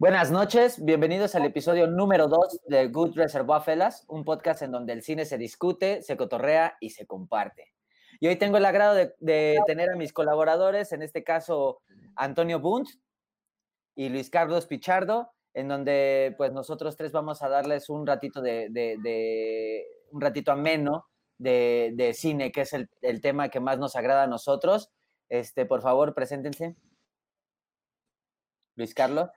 Buenas noches, bienvenidos al episodio número 2 de Good Reservoir Fellas, un podcast en donde el cine se discute, se cotorrea y se comparte. Y hoy tengo el agrado de, tener a mis colaboradores, en este caso Antonio Bunt y Luis Carlos Pichardo, en donde pues nosotros tres vamos a darles un ratito de, un ratito ameno de, cine, que es el, el, tema que más nos agrada a nosotros. Este, por favor, preséntense. Luis Carlos.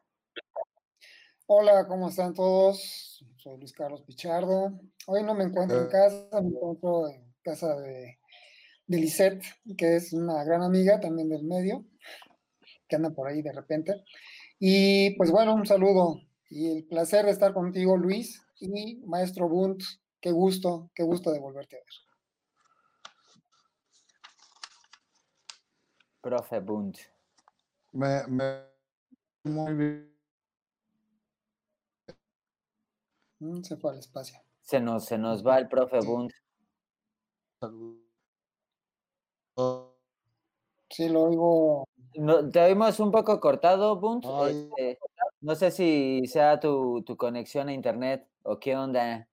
Hola, ¿cómo están todos? Soy Luis Carlos Pichardo. Hoy no me encuentro en eh. casa, me encuentro en casa de, de Lisette, que es una gran amiga también del medio, que anda por ahí de repente. Y pues bueno, un saludo y el placer de estar contigo, Luis, y maestro Bunt. Qué gusto, qué gusto de volverte a ver. Profe Bunt. Me, me, muy bien Mm, se fue al espacio. Se nos, se nos va el profe Bund. Sí, lo oigo. te oímos un poco cortado, Bund. Este, no sé si sea tu, tu, conexión a internet o qué onda.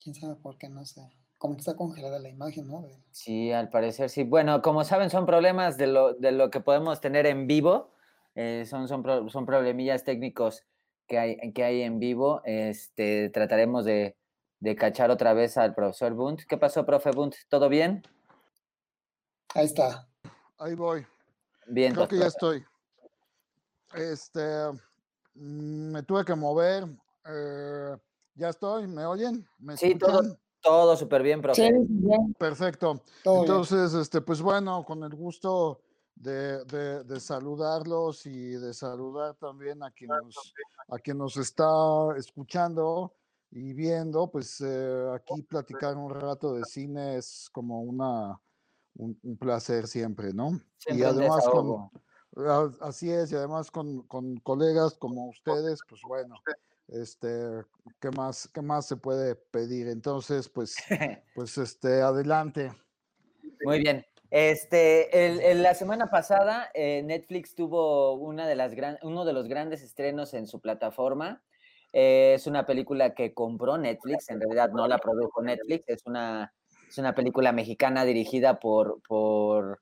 Quién sabe por qué, no sé. Como que está congelada la imagen, ¿no? Sí, al parecer sí. Bueno, como saben, son problemas de lo, de lo que podemos tener en vivo. Eh, son, son, son problemillas técnicos que hay, que hay en vivo. Este, trataremos de, de cachar otra vez al profesor Bunt. ¿Qué pasó, profe Bunt? ¿Todo bien? Ahí está. Ahí voy. Bien. Creo que ya estoy. Este, mm, me tuve que mover. Eh, ya estoy, ¿me oyen? ¿Me sí, todo, todo súper bien, profe. Sí, bien. Perfecto. Entonces, este, pues bueno, con el gusto de, de, saludarlos y de saludar también a quien nos, a quien nos está escuchando y viendo, pues eh, aquí platicar un rato de cine es como una, un, placer siempre, ¿no? y además con, así es, y además con, con, colegas como ustedes, pues bueno, este, ¿qué más, qué más se puede pedir? Entonces, pues, pues este, adelante. Muy bien. Este, la semana pasada eh, Netflix tuvo una de las uno de los grandes estrenos en su plataforma. Eh, es una película que compró Netflix, en realidad no la produjo Netflix, es una, es una película mexicana dirigida por, por,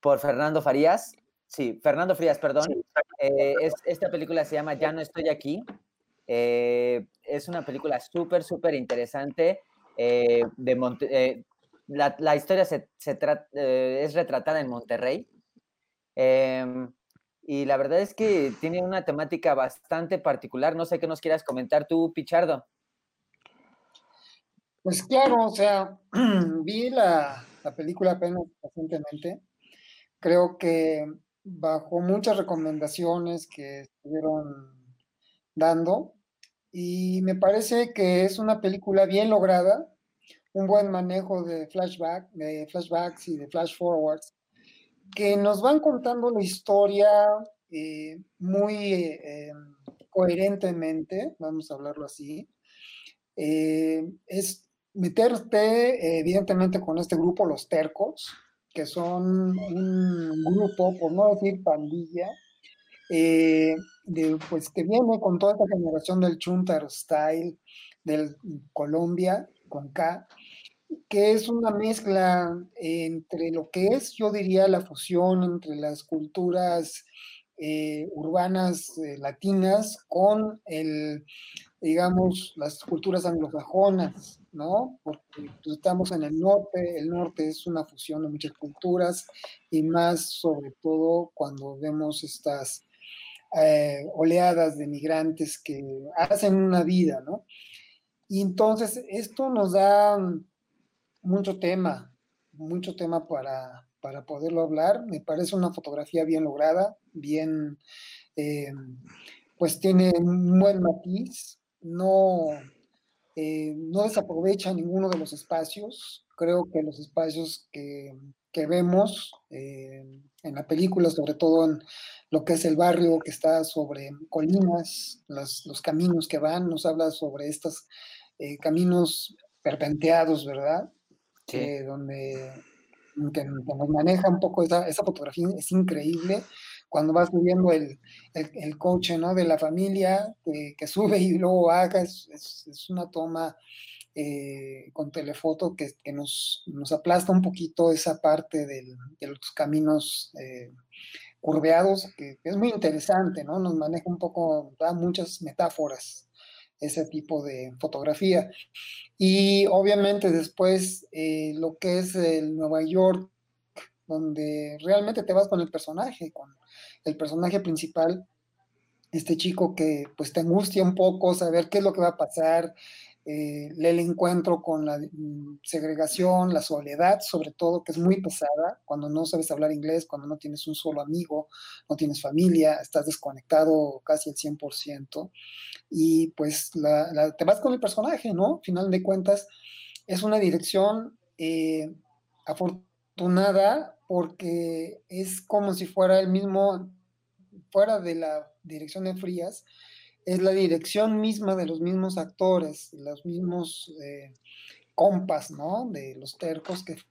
por Fernando Farías. Sí, Fernando Frías, perdón. Eh, esta película se llama Ya no estoy aquí. es una película súper, súper interesante. de Monte, la, historia se, eh, es retratada en Monterrey. Em, y la verdad es que tiene una temática bastante particular. No sé qué nos quieras comentar tú, Pichardo. Pues claro, o sea, vi la, la película apenas recientemente. Creo que bajo muchas recomendaciones que estuvieron dando, y me parece que es una película bien lograda, un buen manejo de de flashbacks y de flash forwards, que nos van contando la historia eh, muy eh, coherentemente, vamos a hablarlo así. Eh, es meterte, evidentemente, con este grupo, los tercos, que son un grupo, por no decir pandilla, de, pues que viene con toda esta generación del Chuntar Style, del Colombia, con K, que es una mezcla entre lo que es, yo diría, la fusión entre las culturas eh, urbanas eh, latinas con el, digamos, las culturas anglosajonas, ¿no? Porque pues, estamos en el norte, el norte es una fusión de muchas culturas y más sobre todo cuando vemos estas eh, oleadas de migrantes que hacen una vida, ¿no? Y entonces esto nos da mucho tema, mucho tema para, para poderlo hablar. Me parece una fotografía bien lograda, bien, eh, pues tiene un buen matiz, no, eh, no desaprovecha ninguno de los espacios. Creo que los espacios que, que vemos eh, en la película, sobre todo en lo que es el barrio que está sobre colinas, los, los caminos que van, nos habla sobre estos caminos perpenteados, ¿verdad? Donde que, nos maneja un poco esa, esa fotografía, es increíble cuando va subiendo el, el, coche ¿no? de la familia que, sube y luego baja, es, es, una toma eh, con telefoto que, que nos, nos, aplasta un poquito esa parte de los caminos eh, curveados, que, es muy interesante, ¿no? Nos maneja un poco, da muchas metáforas ese tipo de fotografía. Y obviamente después eh, lo que es el Nueva York, donde realmente te vas con el personaje, con el personaje principal, este chico que pues te angustia un poco saber qué es lo que va a pasar, eh, el encuentro con la mm, segregación, la soledad, sobre todo, que es muy pesada cuando no sabes hablar inglés, cuando no tienes un solo amigo, no tienes familia, estás desconectado casi al 100%, y pues te vas con el personaje, ¿no? Final de cuentas, es una dirección eh, afortunada porque es como si fuera el mismo, fuera de la dirección de Frías, es la dirección misma de los mismos actores, los mismos eh, compas, ¿no? De los tercos que al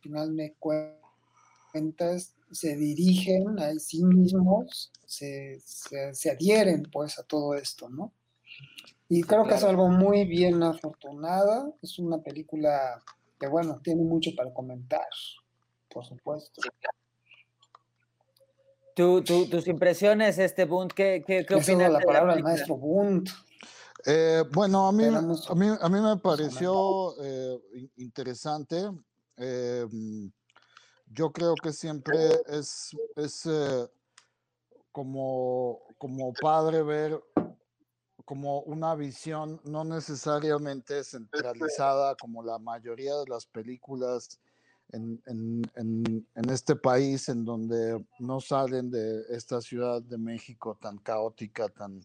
final me cuentas se dirigen a sí mismos, se, adhieren pues a todo esto, ¿no? Y creo que es algo muy bien afortunada, es una película que bueno, tiene mucho para comentar, por supuesto tus impresiones, este Bunt, ¿qué, qué, qué opinas? la palabra del maestro Bunt. Eh, bueno, a mí, a, mí, a mí me pareció eh, interesante. Eh, yo creo que siempre es, es como, como padre ver como una visión no necesariamente centralizada como la mayoría de las películas en, en, en, este país en donde no salen de esta ciudad de México tan caótica, tan,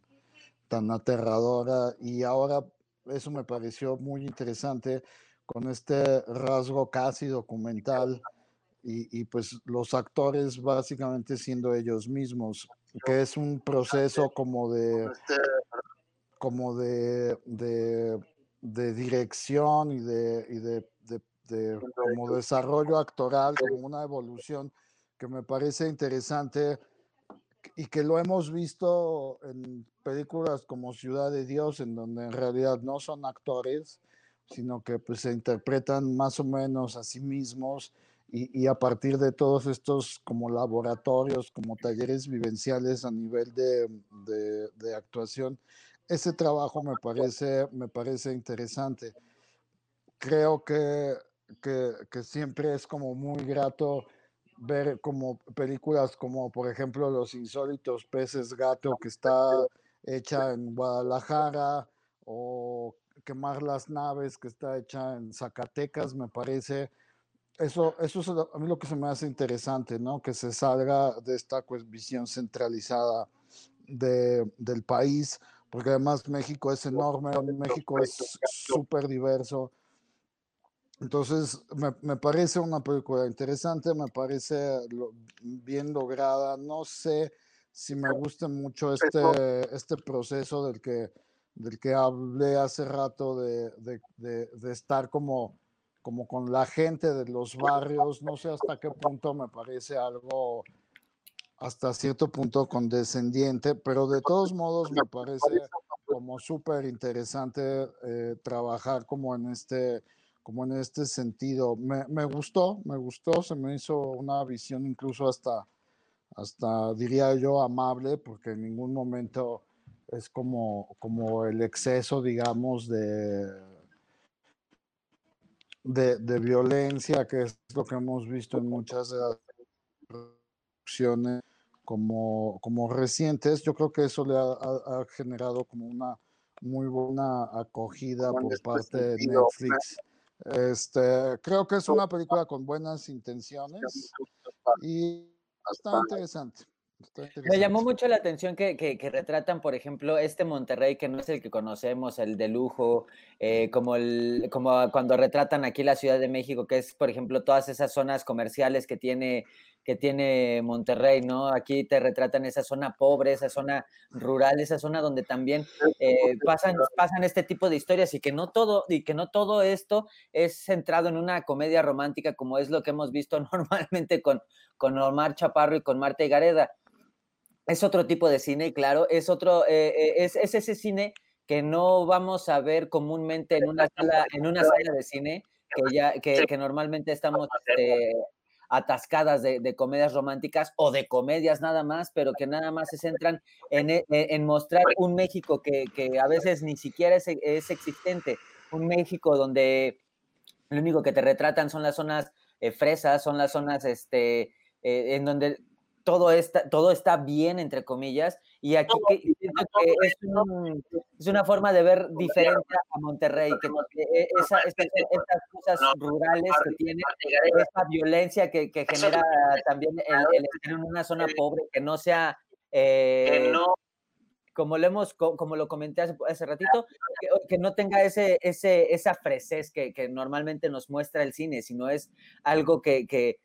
tan aterradora. Y ahora eso me pareció muy interesante con este rasgo casi documental y, y, pues los actores básicamente siendo ellos mismos, que es un proceso como de como de, de, de dirección y de, y de como desarrollo actoral, como una evolución que me parece interesante y que lo hemos visto en películas como Ciudad de Dios, en donde en realidad no son actores, sino que pues, se interpretan más o menos a sí mismos y, y, a partir de todos estos como laboratorios, como talleres vivenciales a nivel de, de, de actuación, ese trabajo me parece, me parece interesante. Creo que que, siempre es como muy grato ver como películas como por ejemplo Los Insólitos Peces Gato que está hecha en Guadalajara o Quemar las Naves que está hecha en Zacatecas, me parece. Eso, eso es a mí lo que se me hace interesante, ¿no? Que se salga de esta pues, visión centralizada de, del país, porque además México es enorme, México es súper diverso entonces, me, parece una película interesante, me parece bien lograda. No sé si me gusta mucho este, este proceso del que, del que hablé hace rato de, de, estar como, como con la gente de los barrios. No sé hasta qué punto me parece algo hasta cierto punto condescendiente, pero de todos modos me parece como súper interesante eh, trabajar como en este como en este sentido. Me, me, gustó, me gustó, se me hizo una visión incluso hasta, hasta diría yo, amable, porque en ningún momento es como, como el exceso, digamos, de, de, de violencia, que es lo que hemos visto en muchas de las producciones como, como recientes. Yo creo que eso le ha, ha generado como una muy buena acogida por parte de Netflix este, creo que es una película con buenas intenciones y está interesante. Me llamó mucho la atención que, que, retratan, por ejemplo, este Monterrey, que no es el que conocemos, el de lujo, eh, como, el, como cuando retratan aquí la Ciudad de México, que es, por ejemplo, todas esas zonas comerciales que tiene que tiene Monterrey, ¿no? Aquí te retratan esa zona pobre, esa zona rural, esa zona donde también eh, pasan, pasan este tipo de historias y que no todo, y que no todo esto es centrado en una comedia romántica como es lo que hemos visto normalmente con, con Omar Chaparro y con Marta Gareda. Es otro tipo de cine, claro, es otro, eh, eh, es, es, ese cine que no vamos a ver comúnmente en una sala, en una sala de cine, que ya, que normalmente estamos este, atascadas de, comedias románticas o de comedias nada más, pero que nada más se centran en, e, e, mostrar un México que, a veces ni siquiera es, existente, un México donde lo único que te retratan son las zonas eh, fresas, son las zonas este, eh, en donde todo está, todo está bien, entre comillas, y aquí es, es, una forma de ver diferente a Monterrey, que e, esa, esas cosas rurales que tiene, esa violencia que, que genera también el, estar en una zona pobre, que no sea... Eh, como lo hemos, como lo comenté hace, hace ratito, que, no tenga ese, ese, esa fresez que, que, normalmente nos muestra el cine, sino es algo que, que,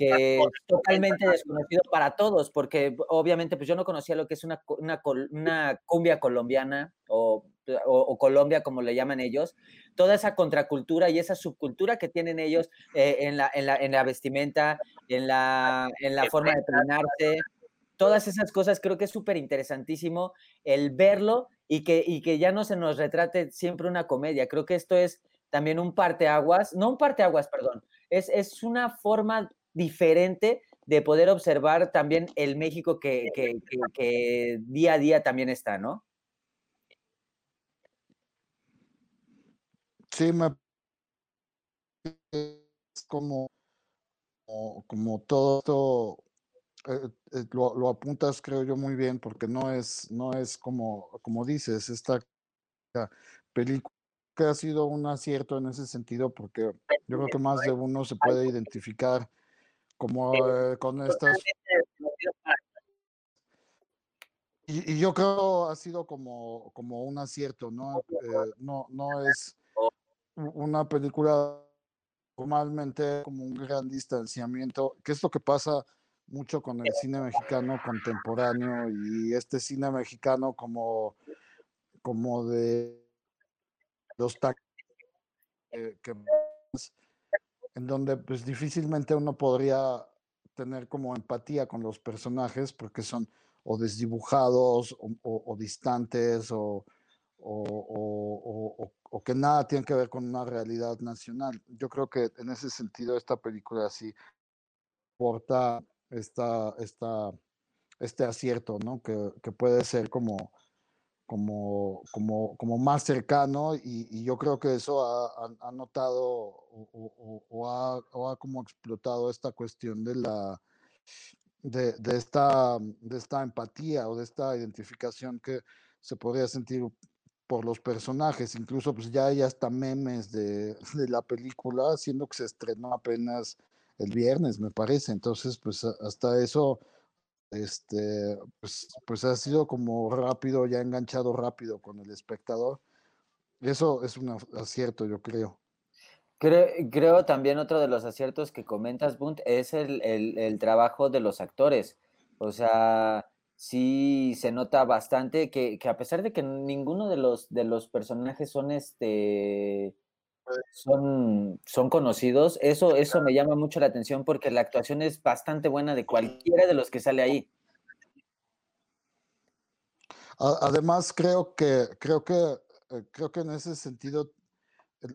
que es totalmente desconocido para todos, porque obviamente pues yo no conocía lo que es una, una, una cumbia colombiana o, o, Colombia, como le llaman ellos, toda esa contracultura y esa subcultura que tienen ellos eh, en, la, en, la, en, la, vestimenta, en la, en la forma de peinarse, todas esas cosas creo que es súper interesantísimo el verlo y que, y que ya no se nos retrate siempre una comedia. Creo que esto es también un parteaguas, no un parteaguas, perdón, es, es una forma diferente de poder observar también el México que, que, día a día también está, ¿no? Sí, me es como, como, todo esto eh, eh, lo, apuntas creo yo muy bien porque no es no es como como dices esta película que ha sido un acierto en ese sentido porque yo creo que más de uno se puede identificar como eh, con estas... Y, yo creo ha sido como, como un acierto, ¿no? Eh, no, no es una película normalmente como un gran distanciamiento, que es lo que pasa mucho con el cine mexicano contemporáneo y este cine mexicano como, como de los eh, que en donde pues difícilmente uno podría tener como empatía con los personajes porque son o desdibujados o, distantes o, o, que nada tienen que ver con una realidad nacional. Yo creo que en ese sentido esta película sí porta esta, esta, este acierto, ¿no? Que, que puede ser como como, como, como más cercano y, yo creo que eso ha, notado o, ha, ha, como explotado esta cuestión de la de, de, esta, de esta empatía o de esta identificación que se podría sentir por los personajes, incluso pues ya hay hasta memes de, de la película, siendo que se estrenó apenas el viernes, me parece, entonces pues hasta eso este, pues, pues ha sido como rápido, ya enganchado rápido con el espectador. Eso es un acierto, yo creo. Creo, también otro de los aciertos que comentas, Bunt, es el, el, trabajo de los actores. O sea, sí se nota bastante que, que, a pesar de que ninguno de los, de los personajes son este son, son conocidos. Eso, eso me llama mucho la atención porque la actuación es bastante buena de cualquiera de los que sale ahí. Además, creo que, creo que, eh, creo que en ese sentido,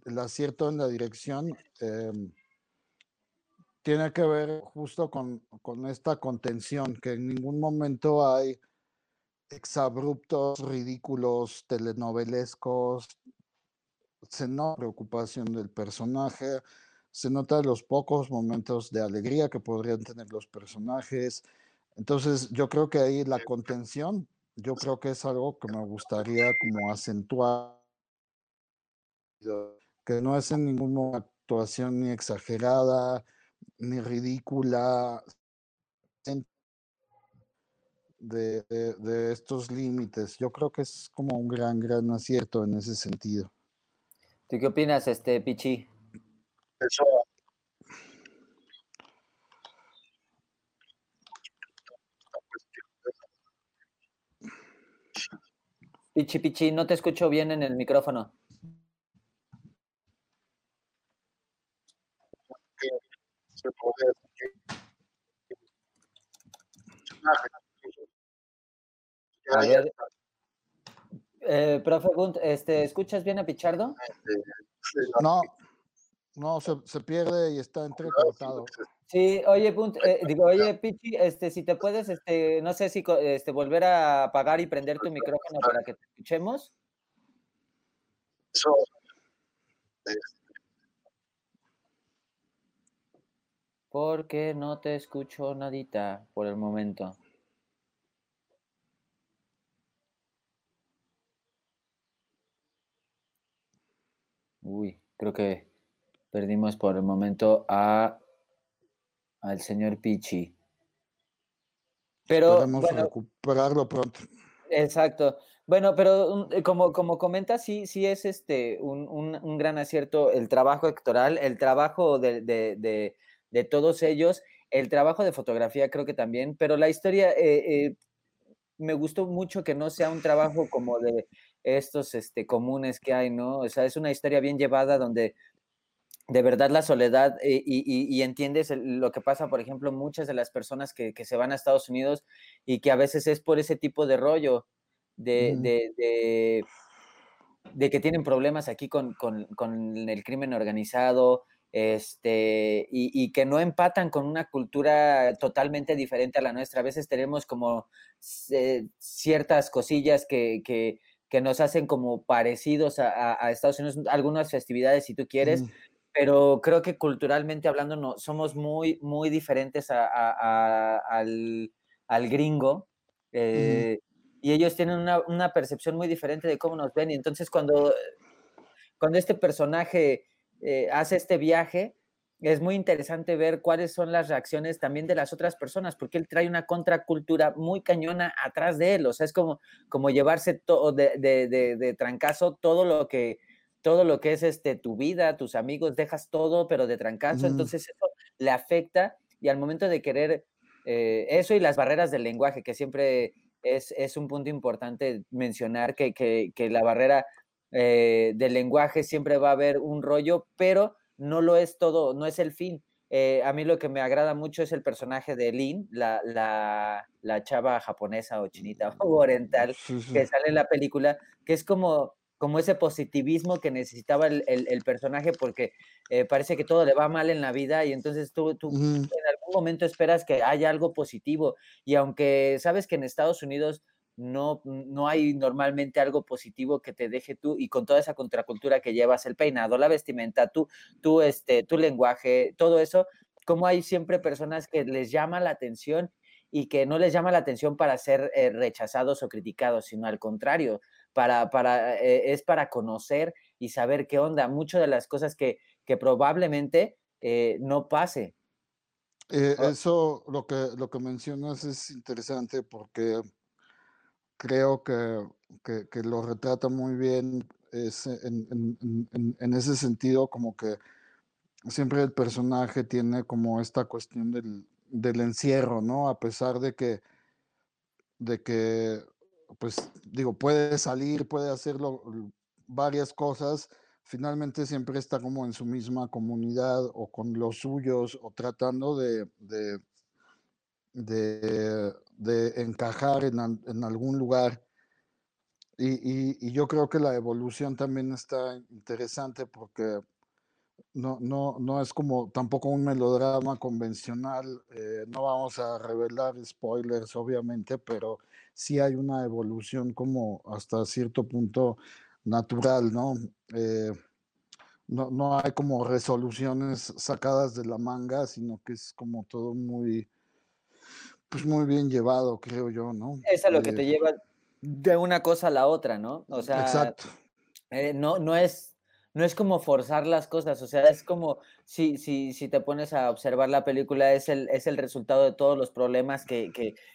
el, acierto en la dirección em, tiene que ver justo con, con, esta contención, que en ningún momento hay exabruptos, ridículos, telenovelescos, se nota preocupación del personaje, se nota los pocos momentos de alegría que podrían tener los personajes. Entonces, yo creo que ahí la contención, yo creo que es algo que me gustaría como acentuar, que no es en ninguna actuación ni exagerada, ni ridícula, de, de estos límites. Yo creo que es como un gran, gran acierto en ese sentido. ¿Tú qué opinas, este Pichi? Pichi, Pichi, no te escucho bien en el micrófono eh, profe Gunt, este, ¿escuchas bien a Pichardo? No, no, se, pierde y está entrecortado. Sí, oye, Bunt, eh, digo, oye, Pichi, este, si te puedes, este, no sé si este, volver a apagar y prender tu micrófono para que te escuchemos. Porque no te escucho nadita por el momento. Uy, creo que perdimos por el momento a al señor Pichi. Pero bueno, recuperarlo pronto. Exacto. Bueno, pero eh, como, como comenta, sí, sí es este un, gran acierto el trabajo electoral, el trabajo de, todos ellos, el trabajo de fotografía creo que también, pero la historia eh, eh, me gustó mucho que no sea un trabajo como de estos este, comunes que hay, ¿no? O sea, es una historia bien llevada donde de verdad la soledad y, entiendes lo que pasa, por ejemplo, muchas de las personas que, se van a Estados Unidos y que a veces es por ese tipo de rollo, de, de, que tienen problemas aquí con, el crimen organizado, este, y, que no empatan con una cultura totalmente diferente a la nuestra. A veces tenemos como eh, ciertas cosillas que, que, nos hacen como parecidos a, Estados Unidos, algunas festividades si tú quieres, pero creo que culturalmente hablando no, somos muy, muy diferentes al, gringo. Eh, y ellos tienen una, percepción muy diferente de cómo nos ven. Y entonces cuando, cuando este personaje eh, hace este viaje, es muy interesante ver cuáles son las reacciones también de las otras personas, porque él trae una contracultura muy cañona atrás de él. O sea, es como, como llevarse todo de, de, de trancazo todo lo que todo lo que es este, tu vida, tus amigos, dejas todo, pero de trancazo, entonces eso le afecta y al momento de querer eh, eso y las barreras del lenguaje, que siempre es, es un punto importante mencionar que, que, que la barrera eh, del lenguaje siempre va a haber un rollo, pero no lo es todo, no es el fin. Eh, a mí lo que me agrada mucho es el personaje de Lin, la, la, la chava japonesa o chinita o oriental que sale en la película, que es como como ese positivismo que necesitaba el, personaje porque eh, parece que todo le va mal en la vida y entonces tú, tú en algún momento esperas que haya algo positivo. Y aunque sabes que en Estados Unidos no, no hay normalmente algo positivo que te deje tú y con toda esa contracultura que llevas, el peinado, la vestimenta, tú, tú este, tu lenguaje, todo eso, como hay siempre personas que les llama la atención y que no les llama la atención para ser eh, rechazados o criticados, sino al contrario, para, para, eh, es para conocer y saber qué onda. Muchas de las cosas que, que probablemente eh, no pase. Eso, lo que, lo que mencionas es interesante porque creo que, que, lo retrata muy bien es en, en, ese sentido, como que siempre el personaje tiene como esta cuestión del, del encierro, ¿no? A pesar de que, de que pues digo, puede salir, puede hacerlo varias cosas, finalmente siempre está como en su misma comunidad o con los suyos o tratando de, de, encajar en, en, algún lugar. Y, y, y, yo creo que la evolución también está interesante porque no, no, no es como tampoco un melodrama convencional. Eh, no vamos a revelar spoilers, obviamente, pero sí hay una evolución como hasta cierto punto natural, ¿no? Eh, no, no hay como resoluciones sacadas de la manga, sino que es como todo muy, pues muy bien llevado, creo yo, ¿no? Es a lo que te eh, lleva de una cosa a la otra, ¿no? O sea, Exacto. Eh, no, no es no es como forzar las cosas, o sea, es como si, si, si te pones a observar la película, es el, es el resultado de todos los problemas que,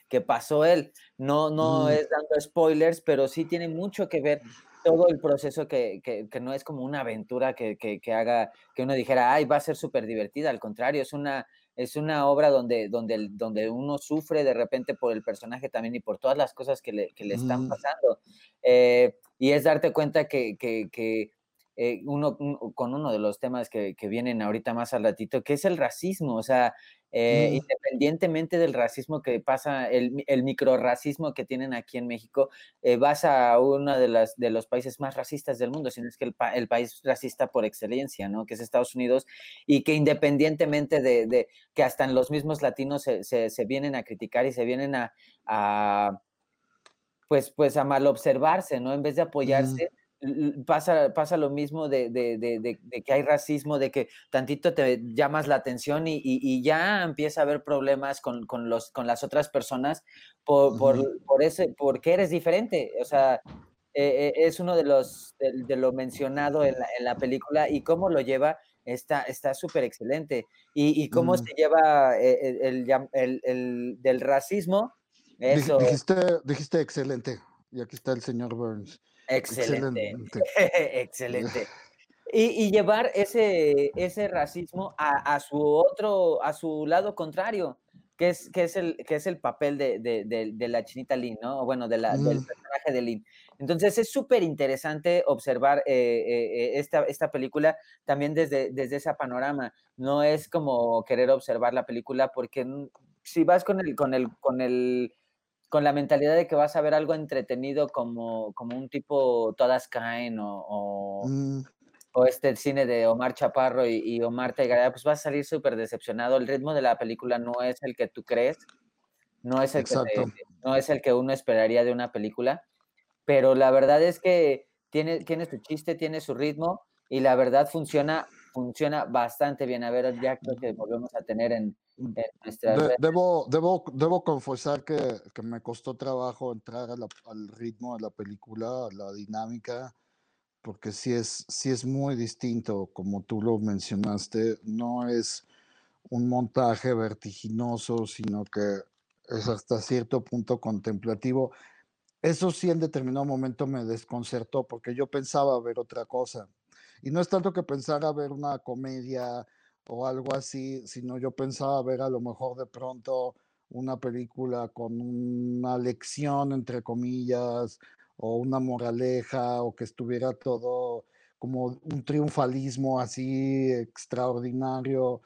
que, pasó él. No, no es dando spoilers, pero sí tiene mucho que ver todo el proceso que, que no es como una aventura que, haga que uno dijera, ay, va a ser súper divertida, al contrario, es una, es una obra donde, donde, donde uno sufre de repente por el personaje también y por todas las cosas que le, que le están pasando. Eh, y es darte cuenta que, que, que eh, uno, con uno de los temas que, que, vienen ahorita más al ratito, que es el racismo, o sea, eh, independientemente del racismo que pasa, el, el microracismo que tienen aquí en México, eh, vas a uno de, las, de los países más racistas del mundo, sino es que el, el, país racista por excelencia, ¿no? Que es Estados Unidos, y que independientemente de, de que hasta en los mismos latinos se, se, se vienen a criticar y se vienen a, a pues, pues a mal observarse, ¿no? En vez de apoyarse, pasa, pasa lo mismo de, de, de, de, que hay racismo, de que tantito te llamas la atención y, y, y ya empieza a haber problemas con, con, los, con las otras personas por, por, por, ese, porque eres diferente. O sea, eh, es uno de los, de, lo mencionado en la, en la, película y cómo lo lleva está súper excelente. Y, y cómo mm. se lleva eh, el, el, el, el, del racismo. Eso. Dijiste, dijiste excelente. Y aquí está el señor Burns. Excelente. Excelente. Excelente. Y, y, llevar ese, ese racismo a, a, su otro, a su lado contrario, que es, que es, el, que es el papel de, de, de, de la chinita Lynn, ¿no? Bueno, de la, mm. del personaje de Lynn. Entonces es súper interesante observar eh, eh, esta, esta película también desde, desde ese panorama. No es como querer observar la película porque si vas con el, con el, con el con la mentalidad de que vas a ver algo entretenido como, como un tipo Todas Caen o, o, mm. o este cine de Omar Chaparro y, y Omar Tegarea, pues vas a salir súper decepcionado. El ritmo de la película no es el que tú crees, no es el, que no es el que uno esperaría de una película, pero la verdad es que tiene, tiene su chiste, tiene su ritmo y la verdad funciona, funciona bastante bien. A ver, ya creo que volvemos a tener en, de, debo, debo, debo confesar que, que, me costó trabajo entrar la, al ritmo de la película, a la dinámica, porque sí es, sí es muy distinto, como tú lo mencionaste, no es un montaje vertiginoso, sino que es hasta cierto punto contemplativo. Eso sí en determinado momento me desconcertó porque yo pensaba ver otra cosa. Y no es tanto que pensara ver una comedia o algo así, sino yo pensaba ver a lo mejor de pronto una película con una lección, entre comillas, o una moraleja, o que estuviera todo como un triunfalismo así extraordinario.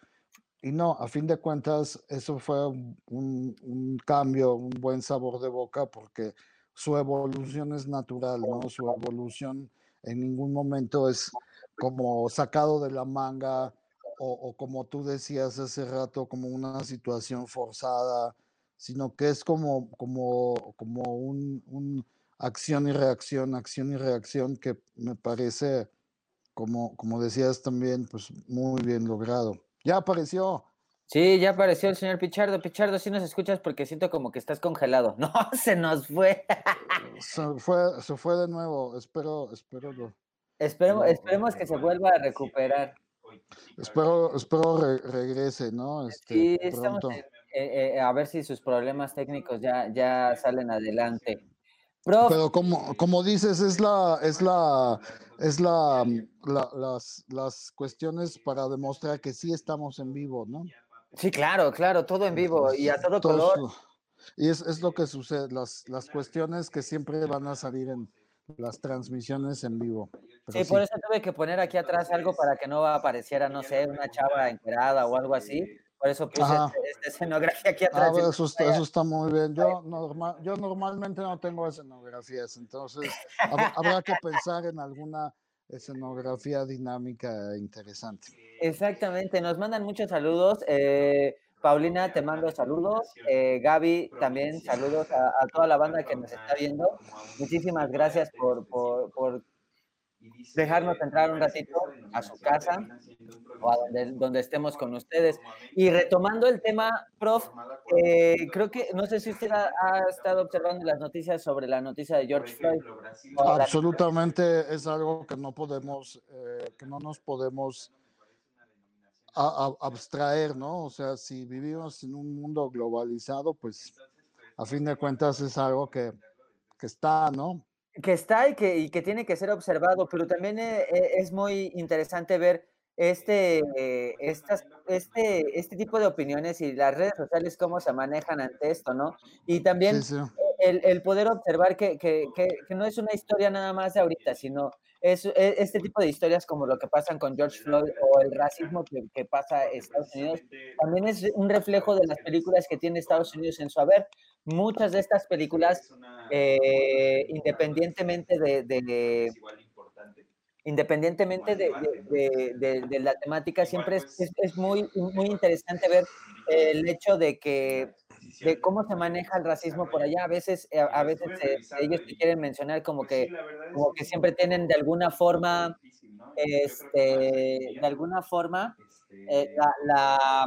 Y no, a fin de cuentas, eso fue un, un, cambio, un buen sabor de boca, porque su evolución es natural, ¿no? Su evolución en ningún momento es como sacado de la manga o, como tú decías hace rato, como una situación forzada, sino que es como, como, como un, un acción y reacción, acción y reacción que me parece, como, como decías también, pues muy bien logrado. Ya apareció. Sí, ya apareció el señor Pichardo. Pichardo, si ¿sí nos escuchas porque siento como que estás congelado. No, se nos fue. se fue, se fue de nuevo. Espero, espero. Lo, esperemos, lo, esperemos que se vuelva a recuperar. Espero, espero re regrese, ¿no? Este, sí, estamos en, eh, eh, a ver si sus problemas técnicos ya, ya salen adelante. Prof, Pero como, como dices, es la, es la, es la, la, las, las cuestiones para demostrar que sí estamos en vivo, ¿no? Sí, claro, claro, todo en vivo y a todo color. Y es, es lo que sucede, las, las cuestiones que siempre van a salir en, las transmisiones en vivo. Sí, sí, por eso tuve que poner aquí atrás algo para que no apareciera, no sé, una chava enterada o algo así. Por eso puse este, esta escenografía aquí atrás. Ah, eso, está, eso, está, muy bien. Yo, normal, yo normalmente no tengo escenografías, entonces habrá que pensar en alguna escenografía dinámica interesante. Exactamente, nos mandan muchos saludos. Eh, Paulina, te mando saludos. Eh, Gaby, también saludos a, a, toda la banda que nos está viendo. Muchísimas gracias por, por, por dejarnos entrar un ratito a su casa o a donde, donde estemos con ustedes. Y retomando el tema, prof, eh, creo que, no sé si usted ha, ha, estado observando las noticias sobre la noticia de George Floyd. Absolutamente es algo que no podemos, eh, que no nos podemos a, a abstraer, ¿no? O sea, si vivimos en un mundo globalizado, pues a fin de cuentas es algo que, que está, ¿no? Que está y que, y que tiene que ser observado, pero también eh, es muy interesante ver este, estas, este, este tipo de opiniones y las redes sociales, cómo se manejan ante esto, ¿no? Y también El, el, poder observar que, que, que, que, no es una historia nada más de ahorita, sino es, e, este tipo de historias como lo que pasan con George Floyd o el racismo que, pasa en Estados Unidos, también es un reflejo de las películas que tiene Estados Unidos en su haber. Muchas de estas películas, eh, independientemente de, de independientemente de, de, de, la temática, siempre es, es, muy, muy interesante ver el hecho de que de cómo se maneja el racismo por allá. A veces, eh, a veces eh, ellos te quieren mencionar como pues que, como que siempre tienen de alguna forma, este, de alguna forma, eh, la, la,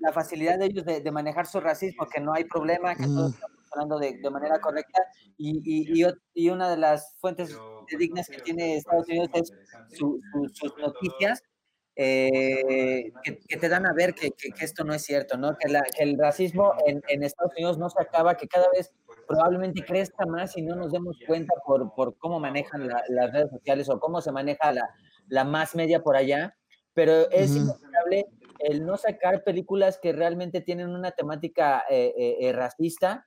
la, facilidad de ellos de, manejar su racismo, que no hay problema, que todos están funcionando de, de manera correcta. Y, y, y, una de las fuentes dignas que tiene Estados Unidos es sus noticias eh, que, te dan a ver que, esto no es cierto, ¿no? Que, el racismo en, Estados Unidos no se acaba, que cada vez probablemente crezca más y no nos demos cuenta por, por cómo manejan las redes sociales o cómo se maneja la, la más media por allá, pero es inevitable el no sacar películas que realmente tienen una temática eh, eh, racista.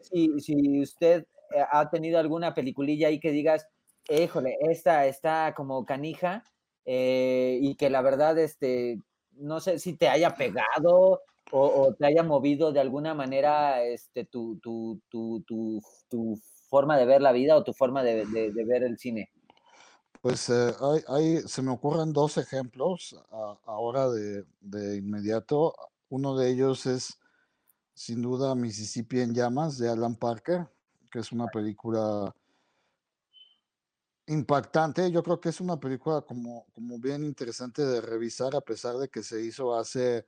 si, si usted ha tenido alguna peliculilla ahí que digas, híjole, esta está como canija, eh, y que la verdad, este, no sé si te haya pegado o, te haya movido de alguna manera este, tu, tu, tu, tu, forma de ver la vida o tu forma de, de, ver el cine. Pues eh, hay, hay, se me ocurren dos ejemplos ahora de, de, inmediato. Uno de ellos es, sin duda, Mississippi en llamas de Alan Parker, que es una película impactante. Yo creo que es una película como, como bien interesante de revisar, a pesar de que se hizo hace,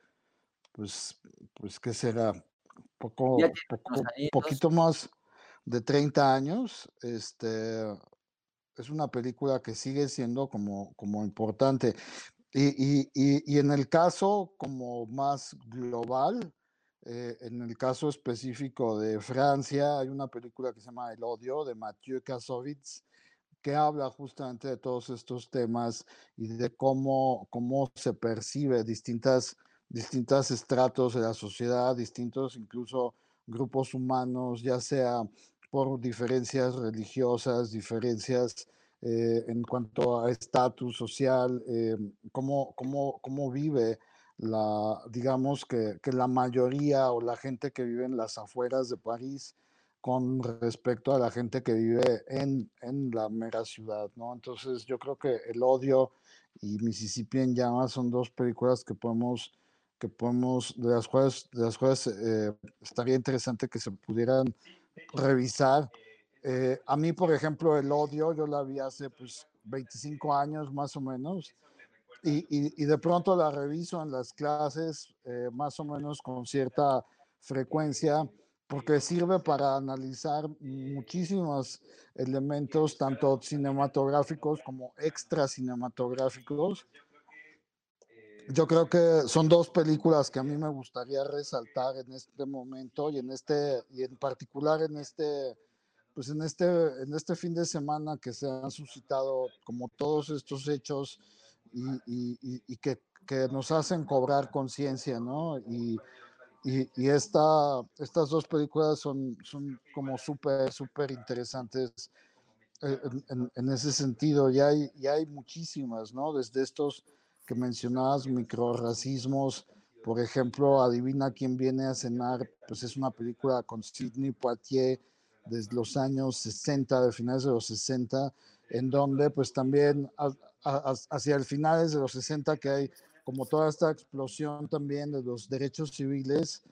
pues, pues ¿qué será? Poco, poquito más de 30 años. Este, es una película que sigue siendo como, como importante. Y, y, y, en el caso como más global, eh, en el caso específico de Francia, hay una película que se llama El odio de Mathieu Kassovitz, que habla justamente de todos estos temas y de cómo, cómo se percibe distintas, distintas estratos de la sociedad, distintos incluso grupos humanos, ya sea por diferencias religiosas, diferencias eh, en cuanto a estatus social, eh, cómo, cómo, cómo, vive la, digamos que, que, la mayoría o la gente que vive en las afueras de París con respecto a la gente que vive en, en, la mera ciudad, ¿no? Entonces yo creo que El Odio y Mississippi en Llamas son dos películas que podemos, que podemos de las cuales, de las cuales eh, estaría interesante que se pudieran revisar. Eh, a mí, por ejemplo, El Odio, yo la vi hace pues 25 años más o menos, y, y, y de pronto la reviso en las clases eh, más o menos con cierta frecuencia porque sirve para analizar muchísimos elementos, tanto cinematográficos como extra cinematográficos. Yo creo que son dos películas que a mí me gustaría resaltar en este momento y en este y en particular en este pues en este en este fin de semana que se han suscitado como todos estos hechos y, y, y que, que, nos hacen cobrar conciencia, ¿no? Y, y, y esta, estas dos películas son, como súper, súper interesantes eh, en, ese sentido. Y hay, y hay muchísimas, ¿no? Desde estos que mencionabas, microracismos, por ejemplo, Adivina quién viene a cenar, pues es una película con Sidney Poitier desde los años 60, de finales de los 60, en donde pues también hacia el finales de los 60 que hay como toda esta explosión también de los derechos civiles,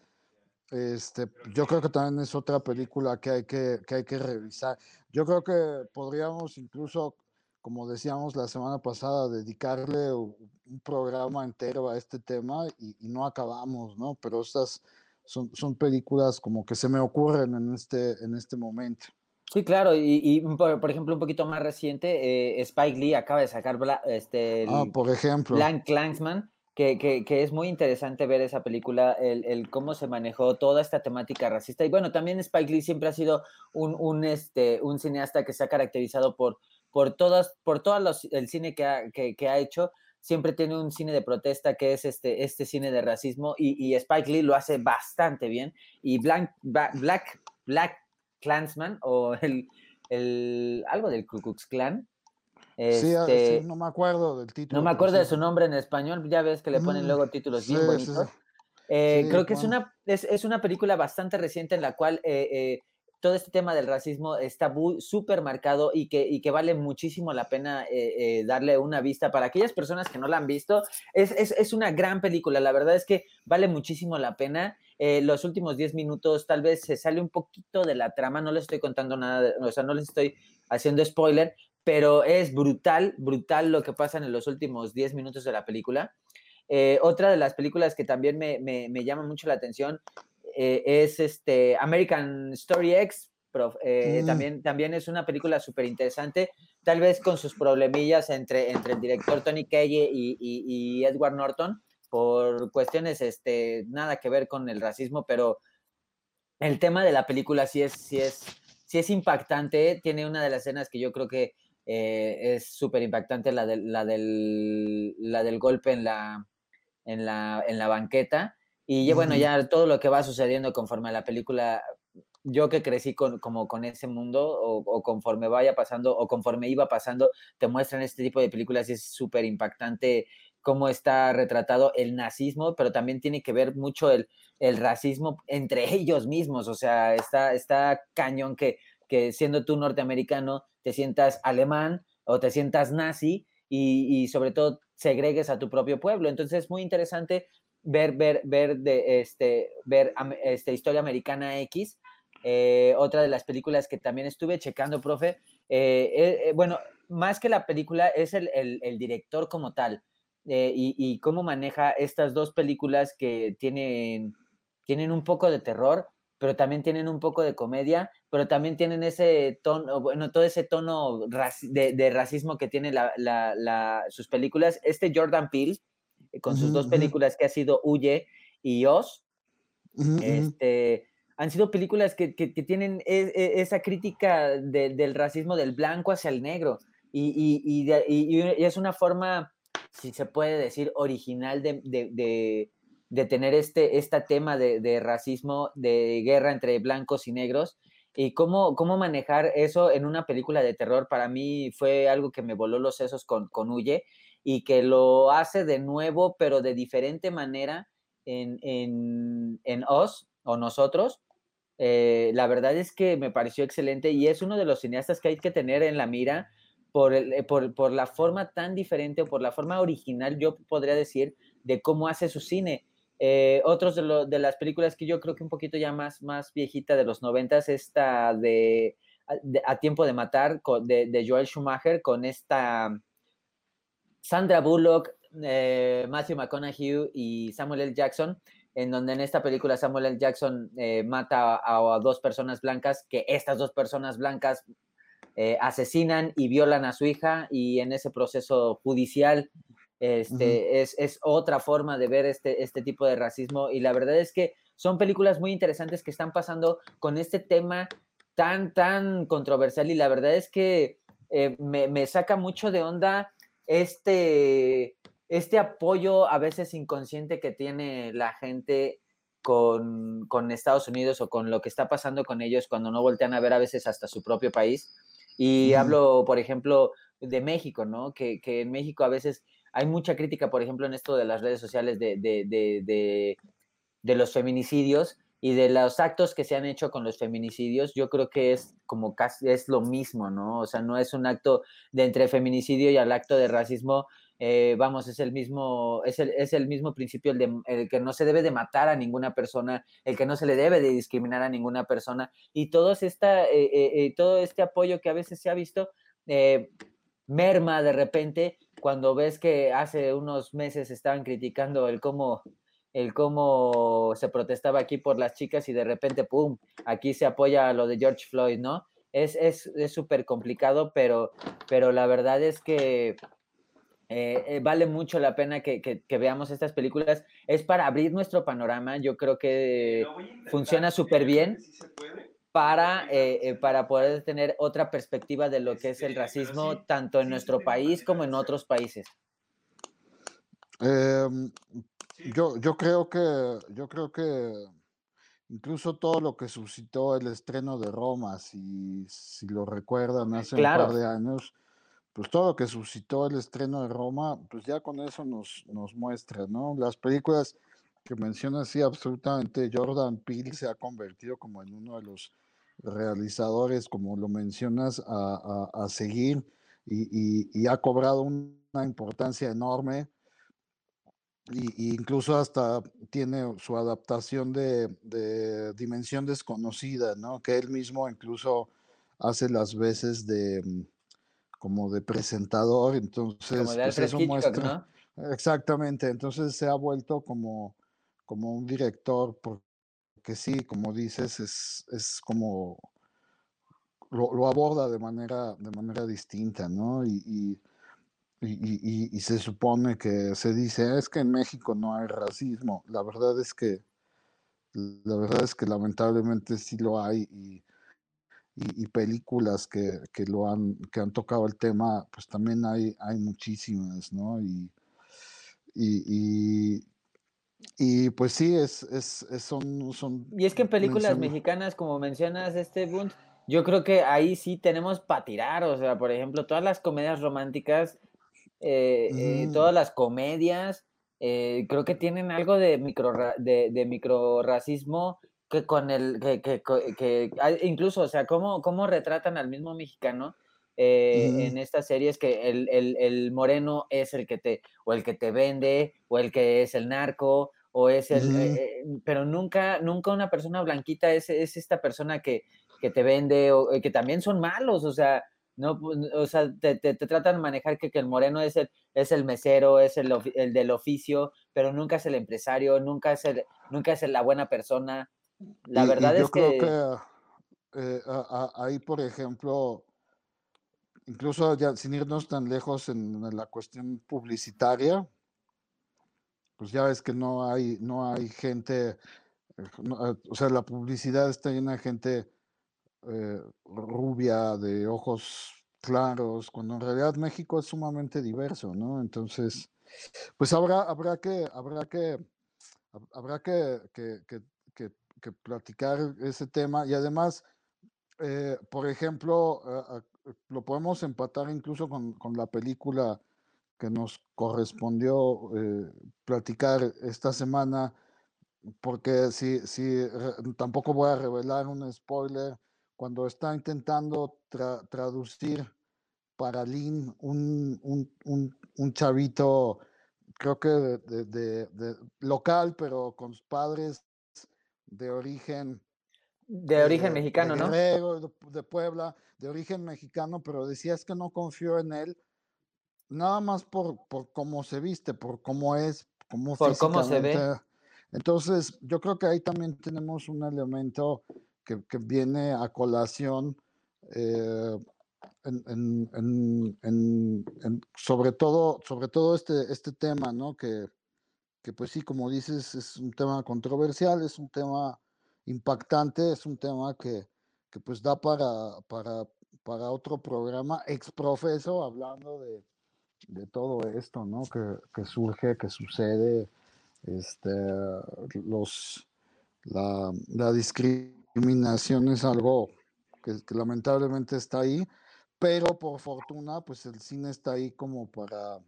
este, yo creo que también es otra película que hay que, que hay que revisar. Yo creo que podríamos incluso, como decíamos la semana pasada, dedicarle un programa entero a este tema y, no acabamos, ¿no? Pero estas son, son películas como que se me ocurren en este, en este momento. Sí, claro, y, y por, por, ejemplo, un poquito más reciente, eh, Spike Lee acaba de sacar Bla, este, ah, por ejemplo. Blank Clansman, que, que, que, es muy interesante ver esa película, el, el, cómo se manejó toda esta temática racista. Y bueno, también Spike Lee siempre ha sido un, un, este, un cineasta que se ha caracterizado por, por todas, por todo el cine que ha, que, ha, hecho, siempre tiene un cine de protesta que es este, este cine de racismo y, Spike Lee lo hace bastante bien. Y Black, Black, Black Clansman o el, el, algo del Ku Klux Klan. Este, sí, no me acuerdo del título. No me acuerdo de su nombre en español, ya ves que le ponen mm, luego títulos bien bonitos. Eh, creo que es, una, es, es, una película bastante reciente en la cual eh, eh, todo este tema del racismo está súper marcado y que, y que vale muchísimo la pena darle una vista para aquellas personas que no la han visto. Es, es, es, una gran película, la verdad es que vale muchísimo la pena. los últimos 10 minutos tal vez se sale un poquito de la trama, no les estoy contando nada, o sea, no les estoy haciendo spoiler, pero es brutal, brutal lo que pasa en los últimos 10 minutos de la película. Eh, otra de las películas que también me, me, llama mucho la atención eh, es este American Story X. Eh, mm. también, también es una película súper interesante, tal vez con sus problemillas entre, entre el director Tony Kaye y, y, Edward Norton por cuestiones este, nada que ver con el racismo, pero el tema de la película sí es, sí es, sí es impactante. Tiene una de las escenas que yo creo que es súper impactante, la, la, del, la del golpe en la, en la, en la banqueta. Y bueno, ya todo lo que va sucediendo conforme a la película, yo que crecí con, como con ese mundo, o, conforme vaya pasando, o conforme iba pasando, te muestran este tipo de películas y es súper impactante cómo está retratado el nazismo, pero también tiene que ver mucho el, el racismo entre ellos mismos. O sea, está, está cañón que, que siendo tú norteamericano te sientas alemán o te sientas nazi y, y sobre todo segregues a tu propio pueblo. Entonces es muy interesante ver, ver, ver, de, este, ver este, Historia Americana X. Eh, otra de las películas que también estuve checando, profe. Eh, eh, bueno, más que la película, es el, el, director como tal y, y, cómo maneja estas dos películas que tienen, tienen un poco de terror, pero también tienen un poco de comedia, pero también tienen ese tono, bueno, todo ese tono de, racismo que tiene sus películas. Este Jordan Peele, con sus dos películas que ha sido Huye y Oz, este, han sido películas que, tienen e, e, esa crítica del racismo del blanco hacia el negro. Y, y, es una forma, si se puede decir, original de de tener este, este tema de, racismo, de guerra entre blancos y negros, y cómo, cómo manejar eso en una película de terror, para mí fue algo que me voló los sesos con, con Huye, y que lo hace de nuevo, pero de diferente manera en, en, en Oz o nosotros. Eh, la verdad es que me pareció excelente y es uno de los cineastas que hay que tener en la mira por, el, por, por la forma tan diferente o por la forma original, yo podría decir, de cómo hace su cine eh, otros de, de, las películas que yo creo que un poquito ya más, más viejita de los noventas, esta de, A Tiempo de Matar de, Joel Schumacher con esta Sandra Bullock, eh, Matthew McConaughey y Samuel L. Jackson, en donde en esta película Samuel L. Jackson eh, mata a, dos personas blancas, que estas dos personas blancas asesinan y violan a su hija y en ese proceso judicial este, es, otra forma de ver este, este tipo de racismo y la verdad es que son películas muy interesantes que están pasando con este tema tan, tan controversial y la verdad es que eh, me, saca mucho de onda este, este apoyo a veces inconsciente que tiene la gente con, Estados Unidos o con lo que está pasando con ellos cuando no voltean a ver a veces hasta su propio país. Y hablo, por ejemplo, de México, ¿no? Que, que en México a veces hay mucha crítica, por ejemplo, en esto de las redes sociales de, de, de, los feminicidios y de los actos que se han hecho con los feminicidios, yo creo que es como casi es lo mismo, ¿no? O sea, no es un acto de entre feminicidio y al acto de racismo, eh, vamos, es el mismo, es el, es el mismo principio, el, de, el que no se debe de matar a ninguna persona, el que no se le debe de discriminar a ninguna persona, y todo, esta, eh, eh, todo este apoyo que a veces se ha visto merma de repente cuando ves que hace unos meses estaban criticando el cómo, el cómo se protestaba aquí por las chicas y de repente, ¡pum!, aquí se apoya a lo de George Floyd, ¿no? Es súper es, complicado, pero, pero la verdad es que eh, eh, vale mucho la pena que, que, veamos estas películas. Es para abrir nuestro panorama, yo creo que funciona súper bien para, eh, eh, para poder tener otra perspectiva de lo que es el racismo, tanto en nuestro país como en otros países? Em, yo, yo creo que, yo creo que incluso todo lo que suscitó el estreno de Roma, si, si lo recuerdan hace un par de años, pues todo lo que suscitó el estreno de Roma, pues ya con eso nos, nos muestra, ¿no? Las películas que mencionas, sí, absolutamente, Jordan Peele se ha convertido como en uno de los realizadores, como lo mencionas, a, a, seguir y, y, ha cobrado una importancia enorme. Y, incluso hasta tiene su adaptación de, de, Dimensión Desconocida, ¿no? Que él mismo incluso hace las veces de mm, como de presentador, entonces pues eso muestra, exactamente, entonces se ha vuelto como, como un director, porque sí, como dices, es, es como lo, aborda de manera, de manera distinta, ¿no? Y, y, y, se supone que se dice, es que en México no hay racismo. La verdad es que, la verdad es que lamentablemente sí lo hay y, y, películas que, que, lo han, que han tocado el tema, pues también hay, hay muchísimas, ¿no? Y, y, y, pues sí, es, es, son, son... Y es que en películas mexicanas, como mencionas, este Bunt, yo creo que ahí sí tenemos para tirar, o sea, por ejemplo, todas las comedias románticas, eh, eh, todas las comedias, eh, creo que tienen algo de micro, de, de micro racismo que con el, que, que, que incluso, o sea, cómo, cómo retratan al mismo mexicano eh, en estas series que el, el, el, moreno es el que te, o el que te vende, o el que es el narco, o es el, eh, pero nunca, nunca una persona blanquita es, es esta persona que, que te vende, o que también son malos, o sea, no, o sea, te, te, tratan de manejar que, que, el moreno es el, es el mesero, es el, el, del oficio, pero nunca es el empresario, nunca es, el, nunca es la buena persona. La verdad es que... Yo creo que eh, ahí, por ejemplo, incluso ya sin irnos tan lejos en, la cuestión publicitaria, pues ya ves que no hay, no hay gente, eh, eh, o sea, la publicidad está llena de gente rubia, de ojos claros, cuando en realidad México es sumamente diverso, ¿no? Entonces, pues habrá, habrá que, habrá que, habrá que, que, que que platicar ese tema y además, eh, por ejemplo, lo podemos empatar incluso con, con, la película que nos correspondió eh, platicar esta semana, porque si, si tampoco voy a revelar un spoiler, cuando está intentando traducir para Lynn un, un, un, un chavito, creo que de, de, de, local, pero con sus padres de origen. De origen mexicano, ¿no? De, Puebla, de origen mexicano, pero decías que no confío en él, nada más por, por cómo se viste, por cómo es, cómo por cómo se ve. Entonces, yo creo que ahí también tenemos un elemento que, viene a colación, eh, sobre todo, sobre todo este, este tema, ¿no? Que, que pues sí, como dices, es un tema controversial, es un tema impactante, es un tema que, que pues da para, para, para otro programa exprofeso hablando de, de todo esto, ¿no? Que, que, surge, que sucede, este, los, la, la discriminación es algo que, que, lamentablemente está ahí, pero por fortuna, pues el cine está ahí como para,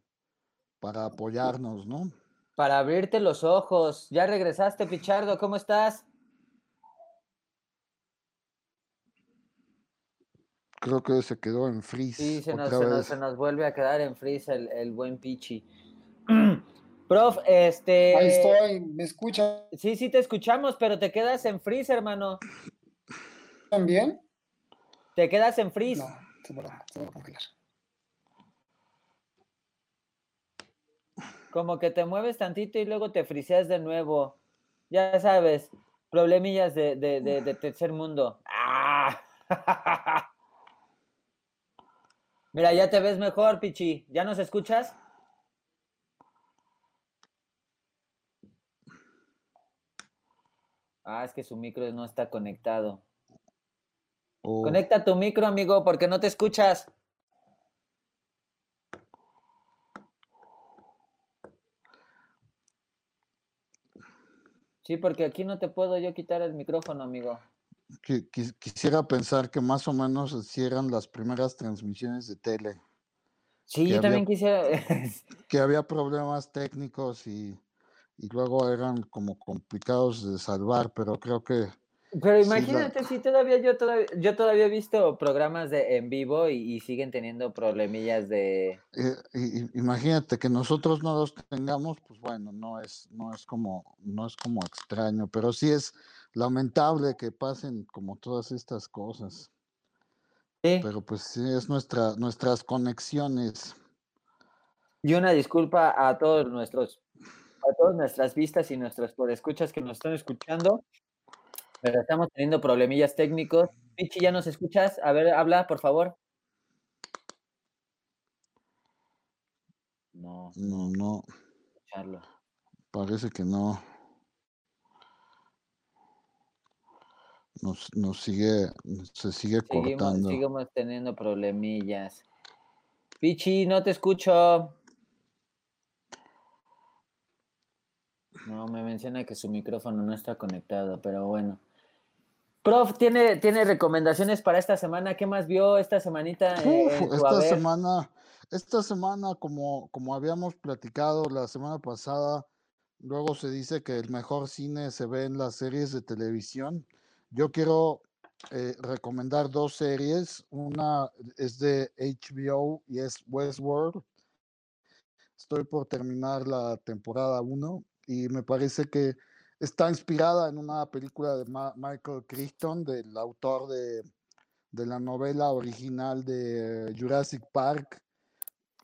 para apoyarnos, ¿no? para abrirte los ojos. Ya regresaste, Pichardo, ¿cómo estás? Creo que se quedó en freeze. Sí, se nos, vuelve a quedar en freeze el, buen Pichi. Prof, este. Ahí estoy, ¿me escucha? Sí, sí, te escuchamos, pero te quedas en freeze, hermano. ¿También? Te quedas en freeze. No, se me va a congelar. Como que te mueves tantito y luego te friseas de nuevo. Ya sabes, problemillas de, de, tercer mundo. ¡Ah! Mira, ya te ves mejor, Pichi. ¿Ya nos escuchas? Ah, es que su micro no está conectado. Conecta tu micro, amigo, porque no te escuchas. Sí, porque aquí no te puedo yo quitar el micrófono, amigo. quisiera pensar que más o menos cierran las primeras transmisiones de tele. Sí, yo también quisiera. que había problemas técnicos y, y luego eran como complicados de salvar, pero creo que pero imagínate si todavía yo todavía yo todavía he visto programas de en vivo y, siguen teniendo problemillas de eh, imagínate que nosotros no los tengamos, pues bueno, no es no es como no es como extraño, pero sí es lamentable que pasen como todas estas cosas. Sí. Pero pues sí es nuestra nuestras conexiones. Y una disculpa a todos nuestros a todas nuestras vistas y nuestros escuchas que nos están escuchando. Pero estamos teniendo problemillas técnicos. Pichi, ¿ya nos escuchas? A ver, habla, por favor. No. No, no. Parece que no. Nos, nos sigue, se sigue cortando. Seguimos teniendo problemillas. Pichi, no te escucho. No, me menciona que su micrófono no está conectado, pero bueno. Prof, ¿tiene, ¿tiene recomendaciones para esta semana? ¿Qué más vio esta semanita? esta semana, esta semana, como, como habíamos platicado la semana pasada, luego se dice que el mejor cine se ve en las series de televisión. Yo quiero eh, recomendar dos series. Una es de HBO y es Westworld. Estoy por terminar la temporada 1 y me parece que Está inspirada en una película de Michael Crichton, del autor de, la novela original de Jurassic Park.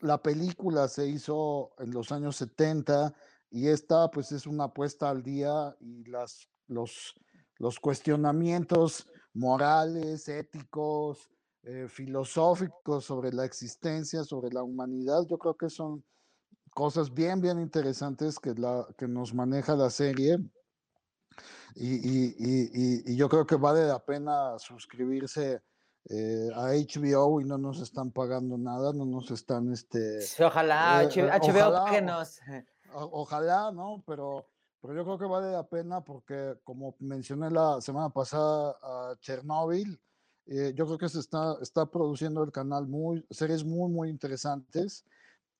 La película se hizo en los años 70 y esta pues es una apuesta al día y las, los, los cuestionamientos morales, éticos, eh, filosóficos sobre la existencia, sobre la humanidad, yo creo que son cosas bien, bien interesantes que, la, que nos maneja la serie y, yo creo que vale la pena suscribirse eh, a HBO y no nos están pagando nada, no nos están, este... Ojalá, HBO, eh, ojalá, ¿no? Pero, pero yo creo que vale la pena porque, como mencioné la semana pasada a Chernobyl, eh, yo creo que se está, está produciendo el canal muy, series muy, muy interesantes.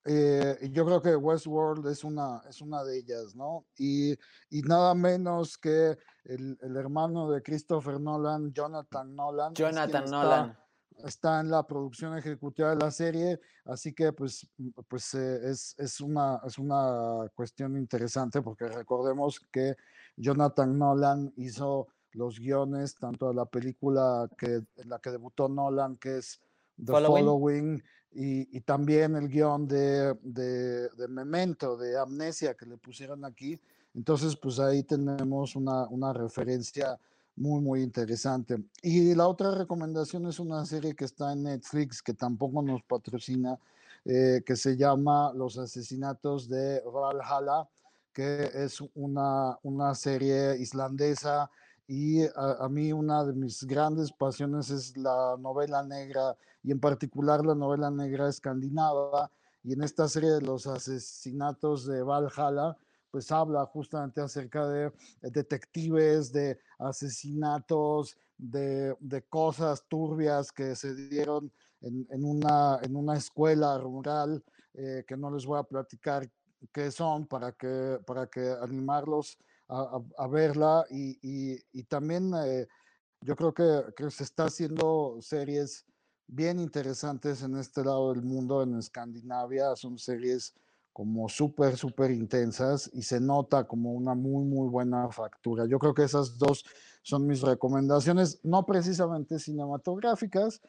Eh, yo creo que Westworld es una, es una de ellas, ¿no? Y, y nada menos que el, el, hermano de Christopher Nolan, Jonathan Nolan. Jonathan Nolan. Está, en la producción ejecutiva de la serie, así que pues, pues eh, es, es, una, es una cuestión interesante porque recordemos que Jonathan Nolan hizo los guiones tanto de la película que, en la que debutó Nolan, que es The Following y, también el guion de, de, Memento, de Amnesia, que le pusieron aquí. Entonces, pues ahí tenemos una, una referencia muy, muy interesante. Y la otra recomendación es una serie que está en Netflix, que tampoco nos patrocina, eh, que se llama Los asesinatos de Valhalla, que es una, una serie islandesa y a, mí una de mis grandes pasiones es la novela negra y en particular la novela negra escandinava y en esta serie de los asesinatos de Valhalla pues habla justamente acerca de detectives, de asesinatos, de, cosas turbias que se dieron en, una, en una escuela rural eh, que no les voy a platicar qué son para que, para que animarlos a, verla y, también eh, yo creo que, se está haciendo series bien interesantes en este lado del mundo, en Escandinavia, son series como súper, súper intensas y se nota como una muy, muy buena factura. Yo creo que esas dos son mis recomendaciones, no precisamente cinematográficas,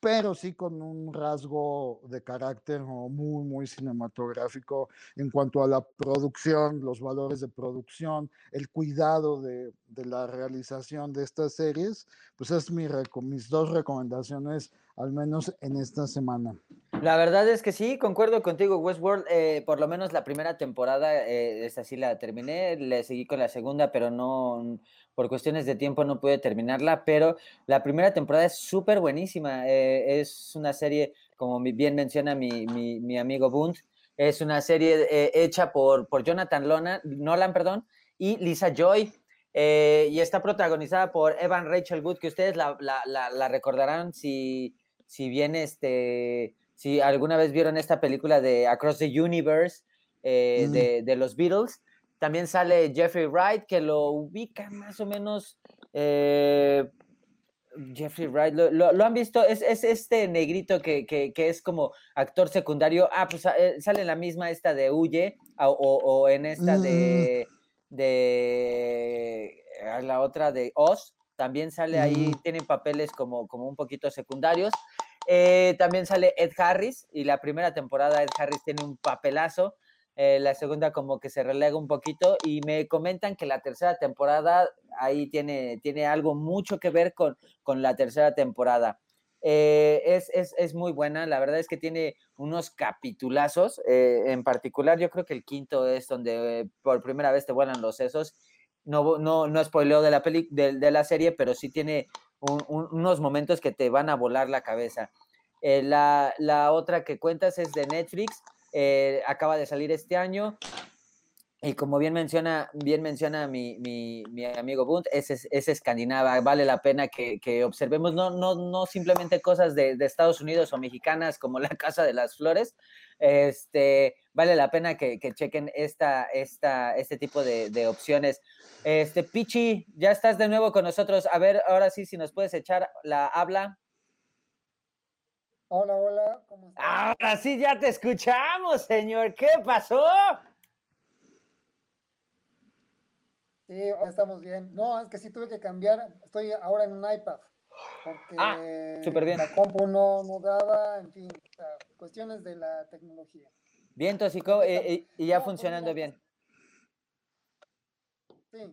pero sí con un rasgo de carácter muy, muy cinematográfico en cuanto a la producción, los valores de producción, el cuidado de, de la realización de estas series, pues es mi, mis dos recomendaciones al menos en esta semana. La verdad es que sí, concuerdo contigo, Westworld, eh, por lo menos la primera temporada, eh, esa sí la terminé, le seguí con la segunda, pero no, por cuestiones de tiempo no pude terminarla, pero la primera temporada es súper buenísima, eh, es una serie, como bien menciona mi, mi, amigo Bunt, es una serie eh, hecha por, por Jonathan Lona, Nolan, perdón, y Lisa Joy, y está protagonizada por Evan Rachel Wood, que ustedes la, la recordarán si, si bien este si alguna vez vieron esta película de Across the Universe eh, mm. de, los Beatles, también sale Jeffrey Wright, que lo ubica más o menos. Eh, Jeffrey Wright, ¿lo, han visto? Es, este negrito que, es como actor secundario. Ah, pues eh, sale en la misma esta de Huye, o, en esta de, mm. de la otra de Oz. También sale ahí, tienen papeles como, como un poquito secundarios. Eh, también sale Ed Harris y la primera temporada Ed Harris tiene un papelazo. Eh, la segunda como que se relega un poquito y me comentan que la tercera temporada ahí tiene, tiene algo mucho que ver con, con la tercera temporada. Eh, es, es, es, muy buena, la verdad es que tiene unos capitulazos, en particular yo creo que el quinto es donde por primera vez te vuelan los sesos, no, no, no spoileo de la, peli, de la serie, pero sí tiene unos momentos que te van a volar la cabeza. Eh, la, otra que cuentas es de Netflix, eh, acaba de salir este año. Y como bien menciona, bien menciona mi, amigo Bunt, es, es, escandinava, vale la pena que, observemos no, no, no simplemente cosas de, Estados Unidos o mexicanas como la Casa de las Flores, este, vale la pena que, chequen esta, esta, este tipo de, de opciones. Este, Pichi, ya estás de nuevo con nosotros. A ver, ahora sí, si nos puedes echar la habla. Hola, hola, ¿cómo estás? Ahora sí, ya te escuchamos, señor. ¿Qué pasó? Sí, estamos bien. No, es que sí tuve que cambiar. Estoy ahora en un iPad. Porque ah, súper bien. la compu no, no daba, en fin, cuestiones de la tecnología. Bien, Tosico, eh, eh, y ya funcionando bien.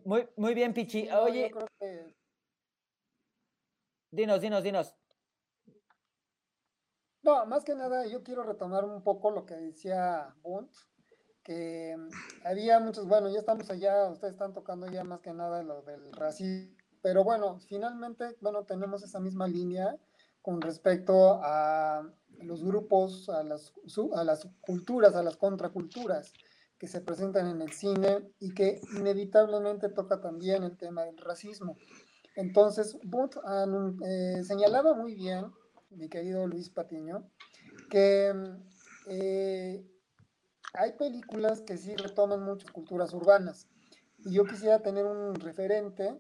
Muy, muy bien, Pichi. Oye. Dinos, dinos, dinos. No, más que nada, yo quiero retomar un poco lo que decía Bunt, que había muchos, bueno, ya estamos allá, ustedes están tocando ya más que nada lo del racismo, pero bueno, finalmente, bueno, tenemos esa misma línea con respecto a los grupos, a las, a las culturas, a las contraculturas que se presentan en el cine y que inevitablemente toca también el tema del racismo. Entonces, Booth eh, señalaba muy bien, mi querido Luis Patiño, que eh, hay películas que sí retoman muchas culturas urbanas. Y yo quisiera tener un referente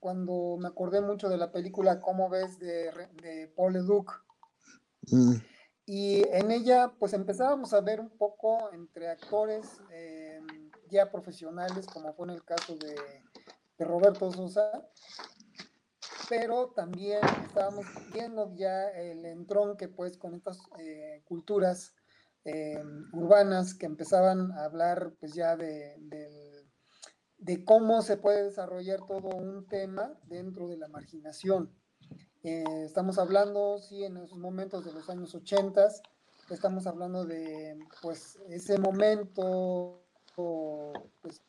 cuando me acordé mucho de la película Cómo ves de, de Paul Leduc. Mm. Y en ella, pues empezábamos a ver un poco entre actores eh, ya profesionales, como fue en el caso de, Roberto Sosa, pero también estábamos viendo ya el entronque, pues, con estas eh, culturas eh, urbanas que empezaban a hablar, pues, ya de, de cómo se puede desarrollar todo un tema dentro de la marginación. Eh, estamos hablando, sí, en esos momentos de los años 80, estamos hablando de, pues, ese momento pues,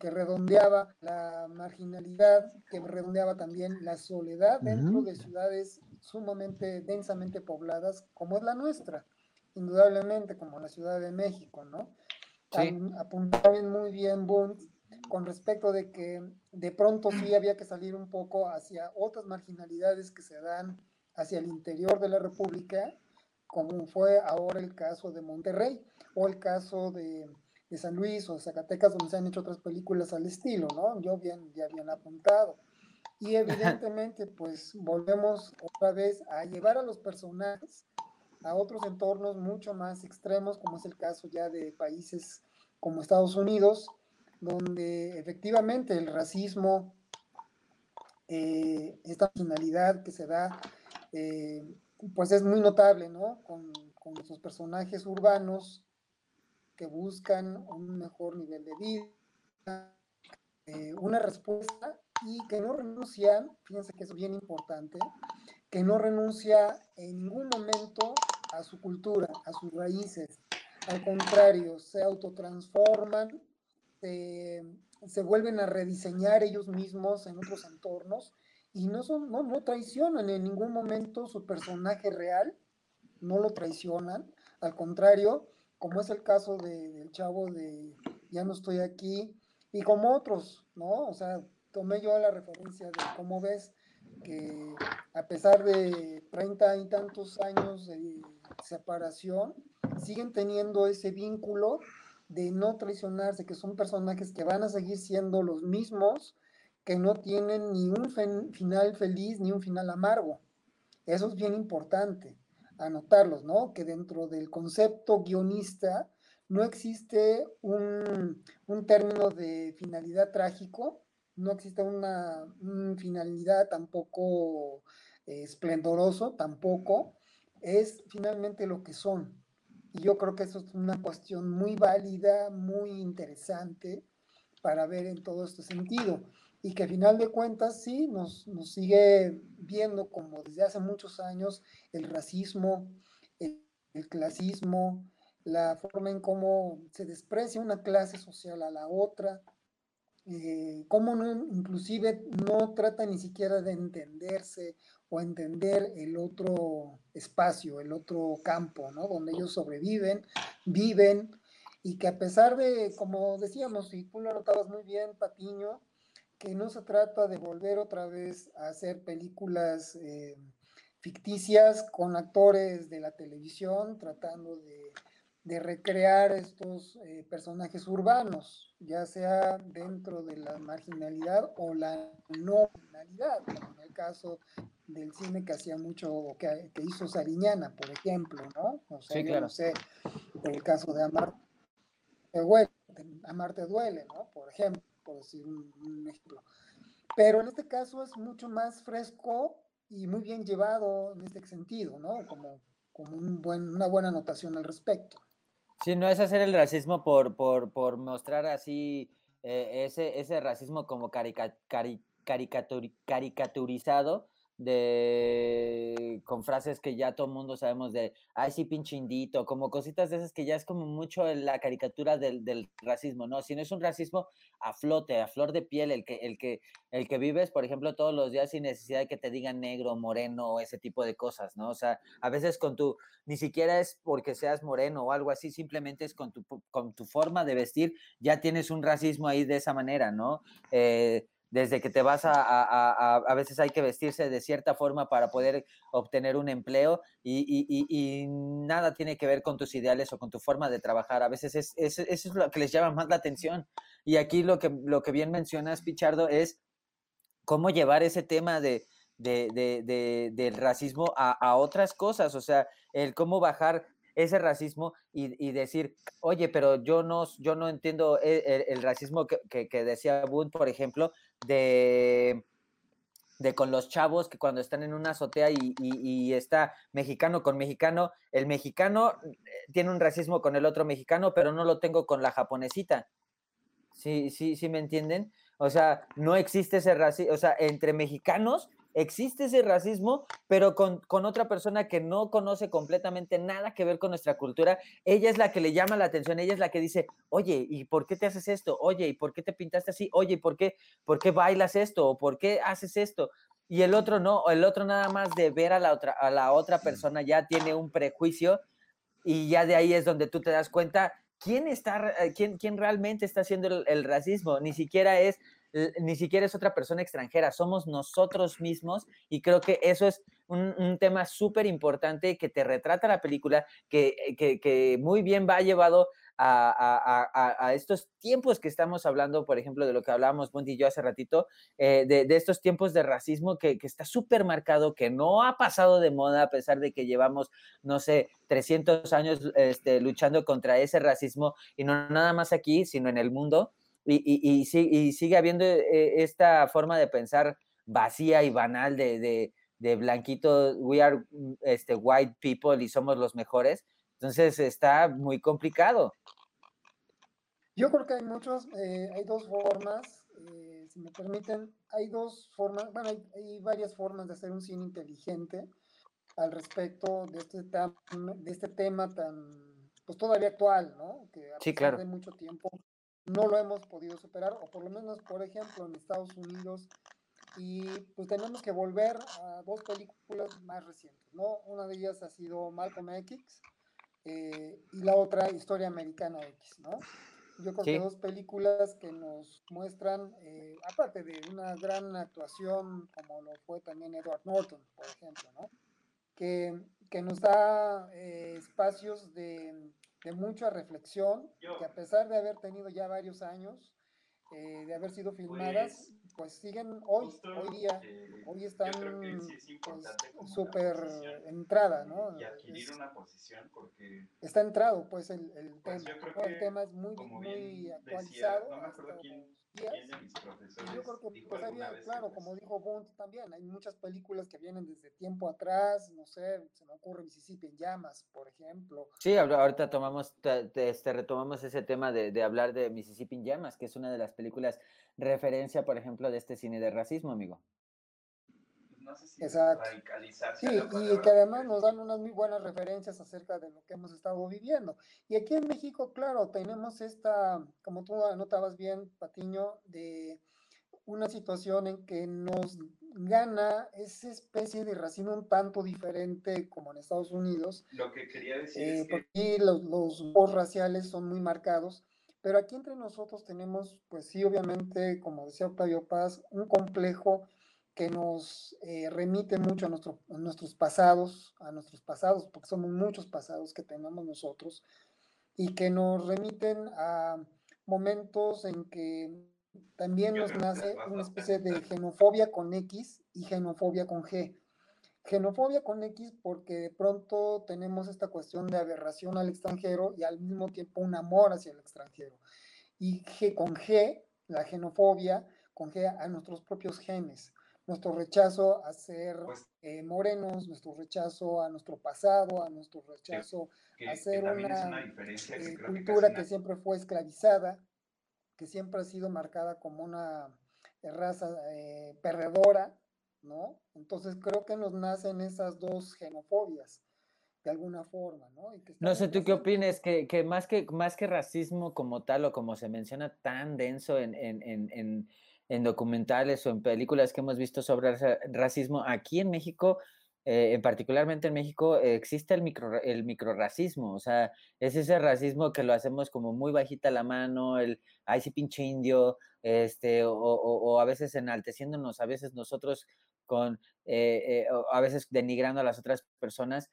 que redondeaba la marginalidad, que redondeaba también la soledad dentro de ciudades sumamente densamente pobladas, como es la nuestra, indudablemente, como la Ciudad de México, ¿no? Sí. Apuntaban muy bien Bund con respecto de que de pronto sí había que salir un poco hacia otras marginalidades que se dan hacia el interior de la República, como fue ahora el caso de Monterrey o el caso de, San Luis o Zacatecas, donde se han hecho otras películas al estilo, ¿no? Yo bien, ya habían apuntado. Y evidentemente, pues volvemos otra vez a llevar a los personajes a otros entornos mucho más extremos, como es el caso ya de países como Estados Unidos, donde efectivamente el racismo, eh, esta finalidad que se da, eh, pues es muy notable, ¿no? Con, con sus personajes urbanos que buscan un mejor nivel de vida, eh, una respuesta y que no renuncian, fíjense que es bien importante, que no renuncia en ningún momento a su cultura, a sus raíces. Al contrario, se autotransforman, se vuelven a rediseñar ellos mismos en otros entornos y no, son, no, no traicionan en ningún momento su personaje real, no lo traicionan, al contrario, como es el caso del chavo de Ya no estoy aquí, y como otros, ¿no? O sea, tomé yo la referencia de cómo ves que a pesar de treinta y tantos años de separación, siguen teniendo ese vínculo de no traicionarse, que son personajes que van a seguir siendo los mismos, que no tienen ni un final feliz ni un final amargo. Eso es bien importante anotarlos, ¿no? Que dentro del concepto guionista no existe un, término de finalidad trágico, no existe una, finalidad tampoco eh, esplendoroso, tampoco, es finalmente lo que son. Y yo creo que eso es una cuestión muy válida, muy interesante para ver en todo este sentido. Y que a final de cuentas sí nos, nos sigue viendo como desde hace muchos años el racismo, el, clasismo, la forma en cómo se desprecia una clase social a la otra, eh, cómo no, inclusive no trata ni siquiera de entenderse o entender el otro espacio, el otro campo, ¿no? Donde ellos sobreviven, viven, y que a pesar de, como decíamos, y tú lo notabas muy bien, Patiño, que no se trata de volver otra vez a hacer películas eh, ficticias con actores de la televisión, tratando de, recrear estos eh, personajes urbanos, ya sea dentro de la marginalidad o la no marginalidad, como en el caso del cine que hacía mucho, que, que hizo Sariñana, por ejemplo, ¿no? O sea, yo no sé, el caso de Amar te duele, Amarte duele, ¿no? Por ejemplo, por decir un, ejemplo. Pero en este caso es mucho más fresco y muy bien llevado en este sentido, ¿no? Como, como un buen, una buena anotación al respecto. Sí, no es hacer el racismo por, por, por mostrar así eh, ese, ese racismo como carica, caricaturizado, de con frases que ya todo mundo sabemos de ay sí pinche indito, como cositas de esas que ya es como mucho la caricatura del, del, racismo, ¿no? Si no es un racismo a flote, a flor de piel, el que, el que, el que vives, por ejemplo, todos los días sin necesidad de que te digan negro, moreno, ese tipo de cosas, ¿no? O sea, a veces con tu, ni siquiera es porque seas moreno o algo así, simplemente es con tu, con tu forma de vestir, ya tienes un racismo ahí de esa manera, ¿no? Eh, desde que te vas a, a, a, veces hay que vestirse de cierta forma para poder obtener un empleo y, y, y, nada tiene que ver con tus ideales o con tu forma de trabajar. A veces es, eso es lo que les llama más la atención. Y aquí lo que, lo que bien mencionas, Pichardo, es cómo llevar ese tema de, de, de, del racismo a, otras cosas, o sea, el cómo bajar ese racismo y, decir, oye, pero yo no, yo no entiendo e, el, racismo que, que, decía Boone, por ejemplo, de, de con los chavos que cuando están en una azotea y, está mexicano con mexicano, el mexicano eh, tiene un racismo con el otro mexicano, pero no lo tengo con la japonesita. Sí, sí, sí, ¿me entienden? O sea, no existe ese racismo, o sea, entre mexicanos existe ese racismo, pero con, otra persona que no conoce completamente nada que ver con nuestra cultura, ella es la que le llama la atención, ella es la que dice, oye, ¿y por qué te haces esto? Oye, ¿y por qué te pintaste así? Oye, ¿y por qué, por qué bailas esto? ¿O por qué haces esto? Y el otro no, el otro nada más de ver a la otra, a la otra persona ya tiene un prejuicio y ya de ahí es donde tú te das cuenta quién está, eh, quién, quién realmente está haciendo el racismo. Ni siquiera es ni siquiera es otra persona extranjera, somos nosotros mismos y creo que eso es un, tema súper importante que te retrata la película, que, que, muy bien va llevado a, estos tiempos que estamos hablando, por ejemplo, de lo que hablábamos Bundy y yo hace ratito, eh, de, estos tiempos de racismo que, está súper marcado, que no ha pasado de moda a pesar de que llevamos, no sé, 300 años este, luchando contra ese racismo y no nada más aquí, sino en el mundo y, sigue habiendo eh, esta forma de pensar vacía y banal de, de, blanquito, we are mm, este, white people y somos los mejores. Entonces está muy complicado. Yo creo que hay muchos, eh, hay dos formas eh, si me permiten, hay dos formas, bueno, hay, varias formas de hacer un cine inteligente al respecto de este, de este tema tan, pues todavía actual, ¿no? Que a sí, claro. de mucho tiempo no lo hemos podido superar, o por lo menos, por ejemplo, en Estados Unidos, y pues tenemos que volver a dos películas más recientes, ¿no? Una de ellas ha sido Malcolm X eh, y la otra Historia Americana X, ¿no? Yo creo que dos películas que nos muestran, eh, aparte de una gran actuación como lo fue también Edward Norton, por ejemplo, ¿no? Que, que nos da eh, espacios de, de mucha reflexión, que a pesar de haber tenido ya varios años, eh, de haber sido filmadas, pues, pues siguen hoy, hoy día, eh, hoy están pues, súper entrada, ¿no? Y adquirir una posición porque... Está entrado, pues, el, el pues tema. el tema es muy, muy actualizado. no me acuerdo quién, yo creo que, pues, había, claro, como dijo Bond también, hay muchas películas que vienen desde tiempo atrás, no sé, se me ocurre Mississippi en llamas, por ejemplo. Sí, ahorita tomamos, este, retomamos ese tema de, de hablar de Mississippi en llamas, que es una de las películas referencia, por ejemplo, de este cine de racismo, amigo. No sé si Exacto. Sí, y que además nos dan unas muy buenas referencias acerca de lo que hemos estado viviendo. Y aquí en México, claro, tenemos esta, como tú anotabas bien, Patiño, de una situación en que nos gana esa especie de racismo un tanto diferente como en Estados Unidos. Lo que quería decir eh, es que... Porque los, los raciales son muy marcados pero aquí entre nosotros tenemos, pues sí, obviamente, como decía Octavio Paz, un complejo que nos eh, remite mucho a, nuestro, a nuestros pasados, a nuestros pasados, porque somos muchos pasados que tenemos nosotros, y que nos remiten a momentos en que también nos nace una especie de xenofobia con X y xenofobia con G. Genofobia con X porque de pronto tenemos esta cuestión de aberración al extranjero y al mismo tiempo un amor hacia el extranjero. Y G, con G, la genofobia, con G a nuestros propios genes, nuestro rechazo a ser pues eh, morenos, nuestro rechazo a nuestro pasado, a nuestro rechazo a ser una, eh, cultura que, siempre fue esclavizada, que siempre ha sido marcada como una raza eh, perdedora, ¿no? Entonces creo que nos nacen esas dos xenofobias de alguna forma, ¿no? no sé, ¿tú qué opinas? Que, que, más que más que racismo como tal o como se menciona tan denso en, en, en, en documentales o en películas que hemos visto sobre racismo, aquí en México eh, particularmente en México, existe el, micro, el microracismo, o sea, es ese racismo que lo hacemos como muy bajita la mano, el, ay, sí, pinche indio, este, o, o, a veces enalteciéndonos, a veces nosotros con, eh, eh, a veces denigrando a las otras personas,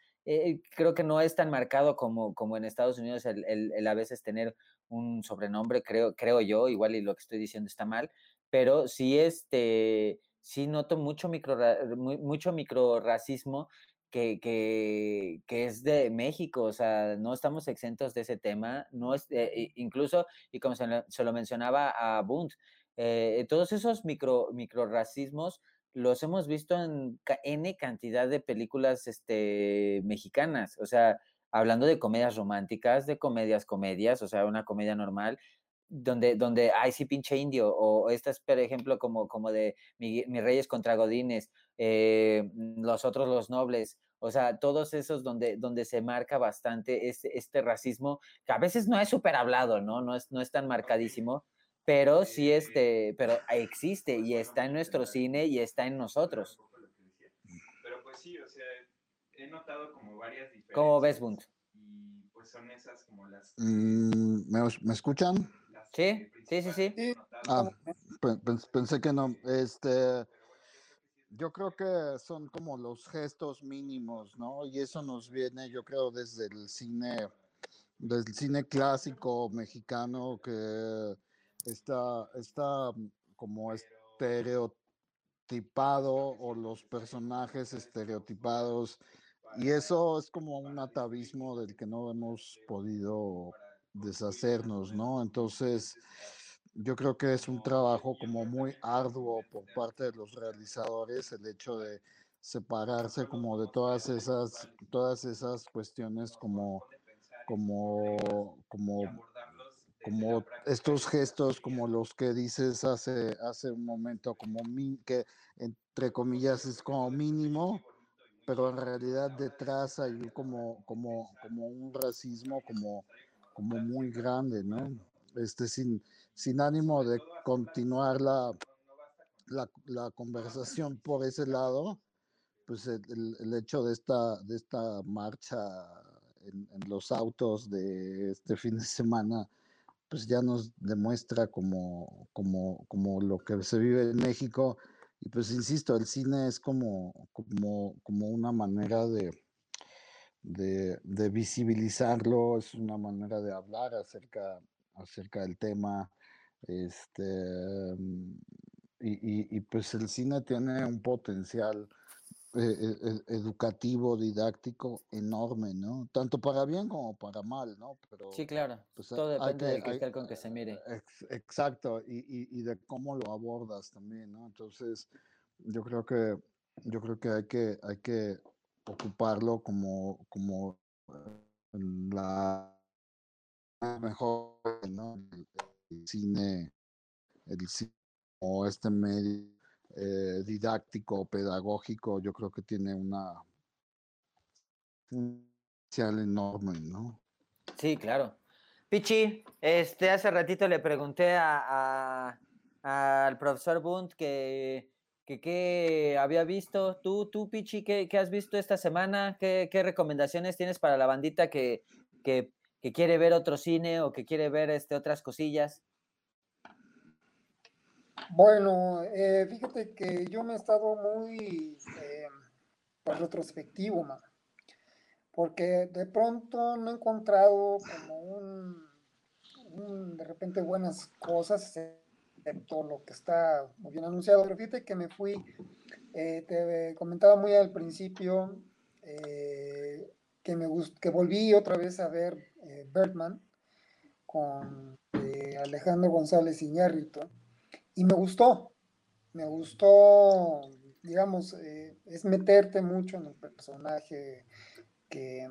creo que no es tan marcado como, como en Estados Unidos el, a veces tener un sobrenombre, creo, creo yo, igual y lo que estoy diciendo está mal, pero sí este sí noto mucho micro, mucho micro racismo que, que, que, es de México, o sea, no estamos exentos de ese tema, no es, eh, incluso, y como se, lo mencionaba a Bund, eh, todos esos micro, micro racismos los hemos visto en N cantidad de películas este, mexicanas, o sea, hablando de comedias románticas, de comedias, comedias, o sea, una comedia normal, donde, donde, ay, sí, pinche indio, o estas, por ejemplo, como, como de mis reyes contra Godines, eh, los otros, los nobles, o sea, todos esos donde, donde se marca bastante este, este racismo, que a veces no es súper hablado, ¿no? No es, no es tan marcadísimo, pero sí, este, pero existe y está en nuestro cine y está en nosotros. Pero pues sí, o sea, he notado como varias diferencias. ¿Cómo ves, Bunt? Y pues son esas como las... Mm, ¿me, ¿Me escuchan? Sí, sí, sí, sí. Ah, pensé que no. Este, yo creo que son como los gestos mínimos, ¿no? Y eso nos viene, yo creo, desde el cine, desde el cine clásico mexicano que está, está como estereotipado o los personajes estereotipados. Y eso es como un atavismo del que no hemos podido deshacernos, ¿no? Entonces, yo creo que es un trabajo como muy arduo por parte de los realizadores el hecho de separarse como de todas esas todas esas cuestiones como como como como estos gestos como los que dices hace, hace un momento, como que entre comillas es como mínimo, pero en realidad detrás hay como, como, como un racismo como, como muy grande, ¿no? Este, sin, sin ánimo de continuar la, la, conversación por ese lado, pues el, el, hecho de esta, de esta marcha en, en, los autos de este fin de semana, pues ya nos demuestra como, como, como lo que se vive en México. Y pues insisto, el cine es como, como, como una manera de, de, visibilizarlo, es una manera de hablar acerca, acerca del tema. Este, y, y, pues el cine tiene un potencial eh, eh, eh, educativo, didáctico enorme, ¿no? Tanto para bien como para mal, ¿no? Pero, sí, claro. Pues, Todo depende del cristal con que se mire. exacto, y, y, de cómo lo abordas también, ¿no? Entonces, yo creo que yo creo que hay que hay que ocuparlo como como la mejor, ¿no? El, cine, el cine o este medio eh, didáctico, pedagógico, yo creo que tiene una potencial enorme, ¿no? Sí, claro. Pichi, este, hace ratito le pregunté a, al profesor Bunt que, que, había visto. Tú, tú Pichi, ¿qué, has visto esta semana? ¿Qué, recomendaciones tienes para la bandita que, que, quiere ver otro cine o que quiere ver este, otras cosillas? Bueno, eh, fíjate que yo me he estado muy eh, pues, retrospectivo, porque de pronto no he encontrado como un, de repente buenas cosas, excepto lo que está muy bien anunciado. Pero fíjate que me fui, eh, te comentaba muy al principio que me que volví otra vez a ver Birdman con Alejandro González Iñárritu y me gustó, me gustó, digamos, eh, es meterte mucho en el personaje que,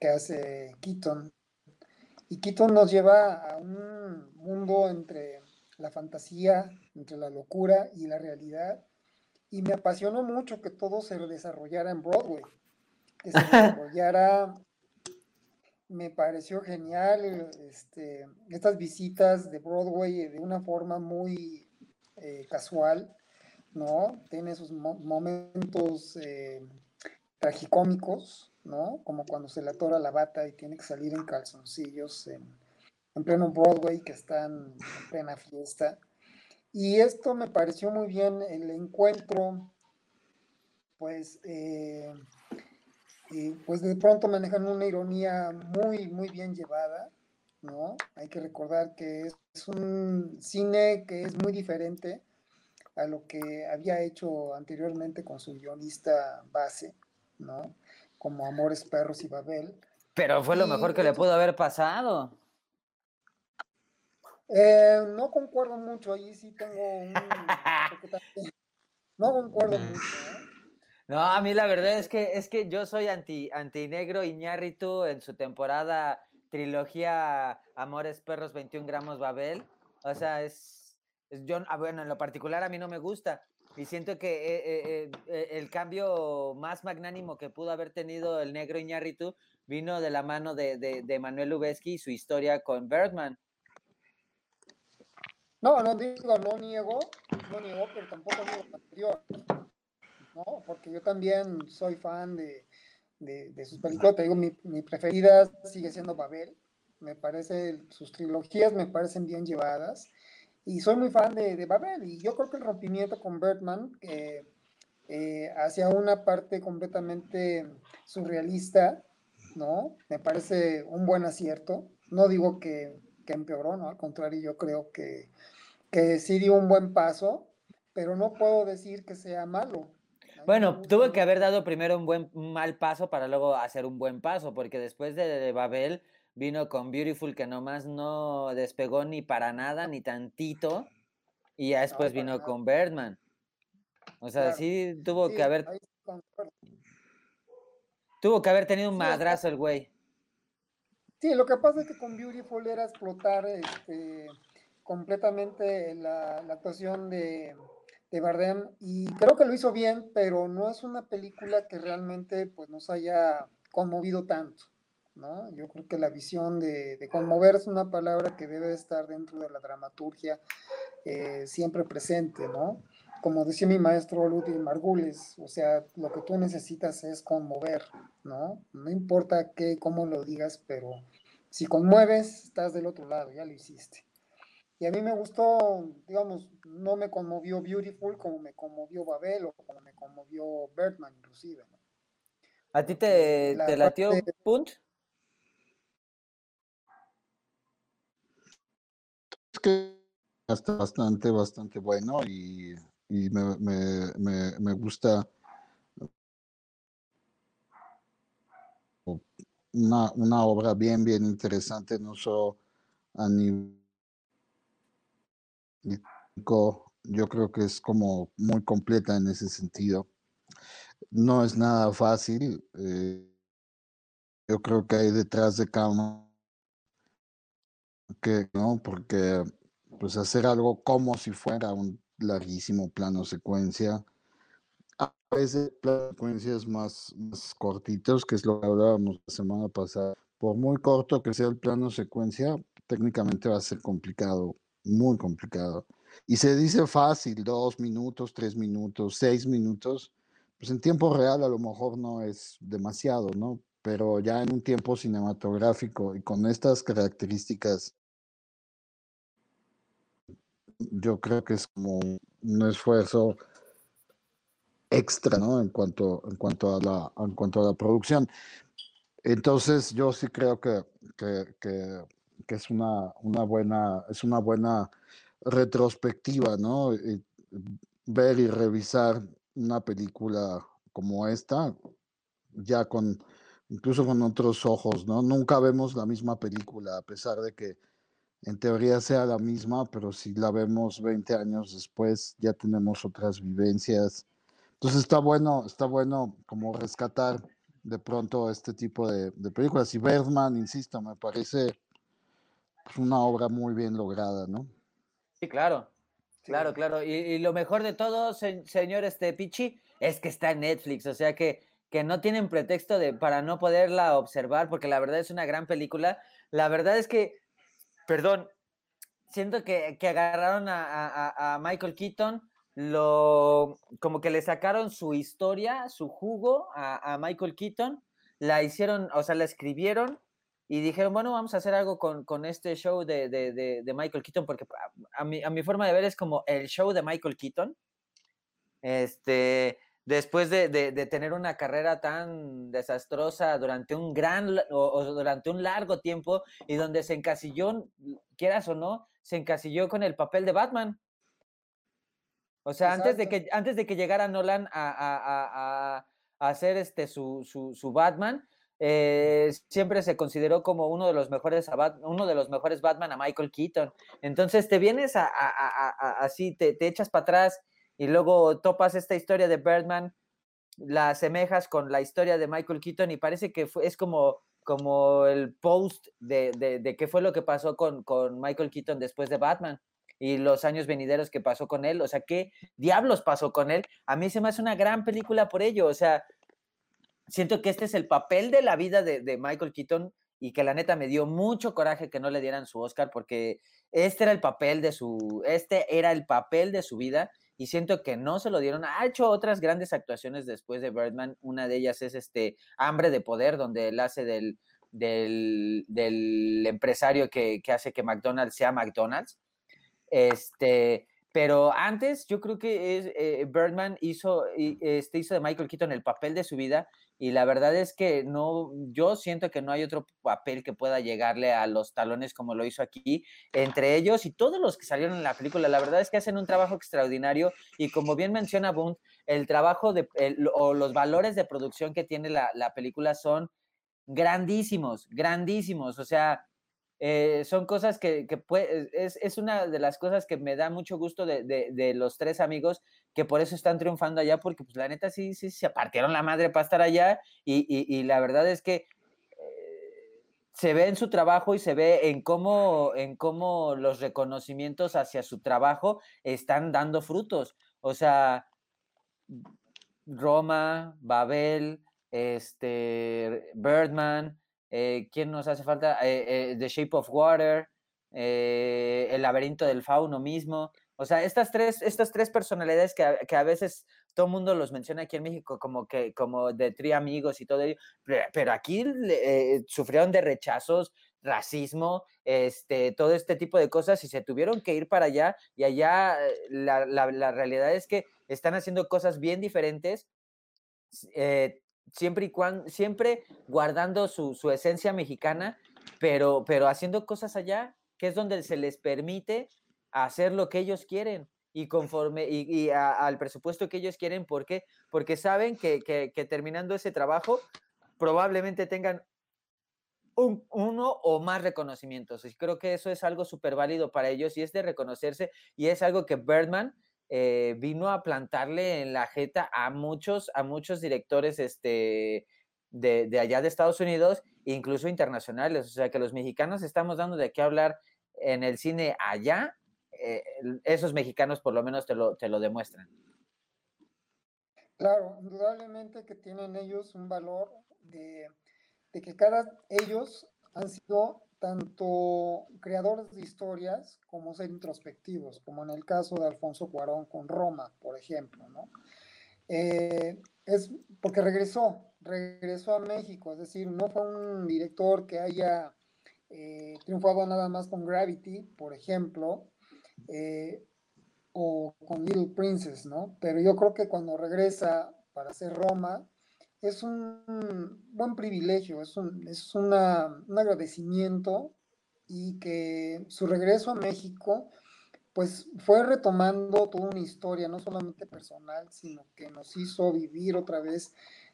hace Keaton. Y Keaton nos lleva a un mundo entre la fantasía, entre la locura y la realidad. Y me apasionó mucho que todo se desarrollara en Broadway, que se desarrollara me pareció genial este, estas visitas de Broadway de una forma muy eh, casual, ¿no? Tiene sus momentos eh, tragicómicos, ¿no? Como cuando se le atora la bata y tiene que salir en calzoncillos en, pleno Broadway, que están en plena fiesta. Y esto me pareció muy bien, el encuentro, pues, eh, pues de pronto manejan una ironía muy, muy bien llevada, ¿no? Hay que recordar que es un cine que es muy diferente a lo que había hecho anteriormente con su guionista base, ¿no? Como Amores, Perros y Babel. Pero fue lo mejor que le pudo haber pasado. Eh, no concuerdo mucho, ahí sí tengo un... no concuerdo mucho, ¿eh? No, a mí la verdad es que es que yo soy anti antinegro Iñárritu en su temporada trilogía Amores Perros 21 gramos Babel. O sea, es, yo, ah, bueno, en lo particular a mí no me gusta. Y siento que eh, eh, eh, el cambio más magnánimo que pudo haber tenido el negro Iñárritu vino de la mano de, de, Manuel Lubezki y su historia con Bergman. No, no digo, no niego, no niego, pero tampoco niego anterior. ¿no? Porque yo también soy fan de, de, sus películas. Te digo, mi, preferida sigue siendo Babel. Me parece, sus trilogías me parecen bien llevadas. Y soy muy fan de, de Babel. Y yo creo que el rompimiento con Birdman, eh, hacia una parte completamente surrealista, ¿no? Me parece un buen acierto. No digo que, que empeoró, ¿no? Al contrario, yo creo que, que sí dio un buen paso, pero no puedo decir que sea malo. Bueno, tuvo que haber dado primero un buen mal paso para luego hacer un buen paso, porque después de, Babel vino con Beautiful que nomás no despegó ni para nada, ni tantito, y ya después vino con Birdman. O sea, sí tuvo que haber... Tuvo que haber tenido un madrazo el güey. Sí, lo que pasa es que con Beautiful era explotar este, completamente la, actuación de, de, Bardem y creo que lo hizo bien, pero no es una película que realmente pues, nos haya conmovido tanto. ¿no? Yo creo que la visión de, conmover es una palabra que debe estar dentro de la dramaturgia eh, siempre presente, ¿no? como decía mi maestro Ludwig Margules, o sea, lo que tú necesitas es conmover, ¿no? No importa qué, cómo lo digas, pero si conmueves, estás del otro lado, ya lo hiciste. Y a mí me gustó, digamos, no me conmovió Beautiful como me conmovió Babel o como me conmovió Bertman, inclusive. ¿no? ¿A ti te, te latió Punt? Es que está bastante, bastante bueno y y me, me, me, me gusta una, una, obra bien, bien interesante, no solo a nivel yo creo que es como muy completa en ese sentido. No es nada fácil. Eh, yo creo que hay detrás de cama que, ¿no? Porque pues hacer algo como si fuera un larguísimo plano secuencia. A veces planos secuencias más, más cortitos, que es lo que hablábamos la semana pasada. Por muy corto que sea el plano secuencia, técnicamente va a ser complicado, muy complicado. Y se dice fácil, dos minutos, tres minutos, seis minutos. Pues en tiempo real a lo mejor no es demasiado, ¿no? Pero ya en un tiempo cinematográfico y con estas características yo creo que es como un esfuerzo extra, ¿no? En cuanto, en cuanto, a, la, en cuanto a la producción. Entonces, yo sí creo que, que, que, que es, una, una buena, es una buena retrospectiva, ¿no? ver y revisar una película como esta, ya con, incluso con otros ojos, ¿no? Nunca vemos la misma película, a pesar de que en teoría sea la misma, pero si la vemos 20 años después, ya tenemos otras vivencias. Entonces está bueno, está bueno como rescatar de pronto este tipo de, películas. Y Bergman, insisto, me parece pues, una obra muy bien lograda, ¿no? Sí, claro. Claro, claro. Y, lo mejor de todo, señor este Pichi, es que está en Netflix. O sea que, que no tienen pretexto de, para no poderla observar, porque la verdad es una gran película. La verdad es que perdón, siento que, agarraron a, Michael Keaton, lo, como que le sacaron su historia, su jugo a, Michael Keaton, la hicieron, o sea, la escribieron y dijeron, bueno, vamos a hacer algo con, este show de, Michael Keaton, porque a mi, a mi forma de ver es como el show de Michael Keaton. Este, después de, tener una carrera tan desastrosa durante un gran o, durante un largo tiempo y donde se encasilló, quieras o no, se encasilló con el papel de Batman. O sea, antes de, que, antes de que llegara Nolan a, hacer este, su, su, Batman, eh, siempre se consideró como uno de los mejores uno de los mejores Batman a Michael Keaton. Entonces te vienes a, así, te, te echas para atrás y luego topas esta historia de Birdman, la asemejas con la historia de Michael Keaton y parece que es como, como el post de, de, qué fue lo que pasó con, con Michael Keaton después de Batman y los años venideros que pasó con él, o sea, qué diablos pasó con él. A mí se me hace una gran película por ello, o sea, siento que este es el papel de la vida de, Michael Keaton y que la neta me dio mucho coraje que no le dieran su Oscar porque este era el papel de su, este era el papel de su vida y siento que no se lo dieron. Ha hecho otras grandes actuaciones después de Birdman. Una de ellas es este Hambre de Poder, donde él hace del, del, empresario que, hace que McDonald's sea McDonald's. Este, pero antes yo creo que es, eh, Birdman hizo, este, hizo de Michael Keaton el papel de su vida y la verdad es que no, yo siento que no hay otro papel que pueda llegarle a los talones como lo hizo aquí, entre ellos y todos los que salieron en la película, la verdad es que hacen un trabajo extraordinario y como bien menciona Bunt, el trabajo de, o los valores de producción que tiene la, la película son grandísimos, grandísimos, o sea, eh, son cosas que, es, una de las cosas que me da mucho gusto de, los tres amigos que por eso están triunfando allá, porque pues la neta sí, sí, se partieron la madre para estar allá y, y, la verdad es que eh, se ve en su trabajo y se ve en cómo, en cómo los reconocimientos hacia su trabajo están dando frutos. O sea, Roma, Babel, este, Birdman, eh, ¿quién nos hace falta? Eh, eh, The Shape of Water, El laberinto del fauno mismo. O sea, estas tres, estas tres personalidades que a, que a veces todo el mundo los menciona aquí en México como que como de tri amigos y todo ello, pero, aquí sufrieron de rechazos, racismo, este, todo este tipo de cosas y se tuvieron que ir para allá y allá la, la, la realidad es que están haciendo cosas bien diferentes, eh, siempre y cuando, siempre guardando su, su, esencia mexicana, pero, pero haciendo cosas allá, que es donde se les permite hacer lo que ellos quieren y conforme y, al presupuesto que ellos quieren, ¿por qué? Porque saben que, que, que terminando ese trabajo probablemente tengan un, uno o más reconocimientos. Y creo que eso es algo súper válido para ellos y es de reconocerse y es algo que Birdman eh, vino a plantarle en la jeta a muchos, a muchos directores este, de, de, allá de Estados Unidos, incluso internacionales. O sea, que los mexicanos estamos dando de qué hablar en el cine allá, eh, esos mexicanos por lo menos te lo, te lo demuestran. Claro, indudablemente que tienen ellos un valor de, de que cada ellos han sido tanto creadores de historias como ser introspectivos, como en el caso de Alfonso Cuarón con Roma, por ejemplo, ¿no? Eh, es porque regresó, regresó a México, es decir, no fue un director que haya eh, triunfado nada más con Gravity, por ejemplo, eh, o con Little Princess, ¿no? Pero yo creo que cuando regresa para hacer Roma, es un buen privilegio, es un, es una, un agradecimiento y que su regreso a México pues fue retomando toda una historia, no solamente personal, sino que nos hizo vivir otra vez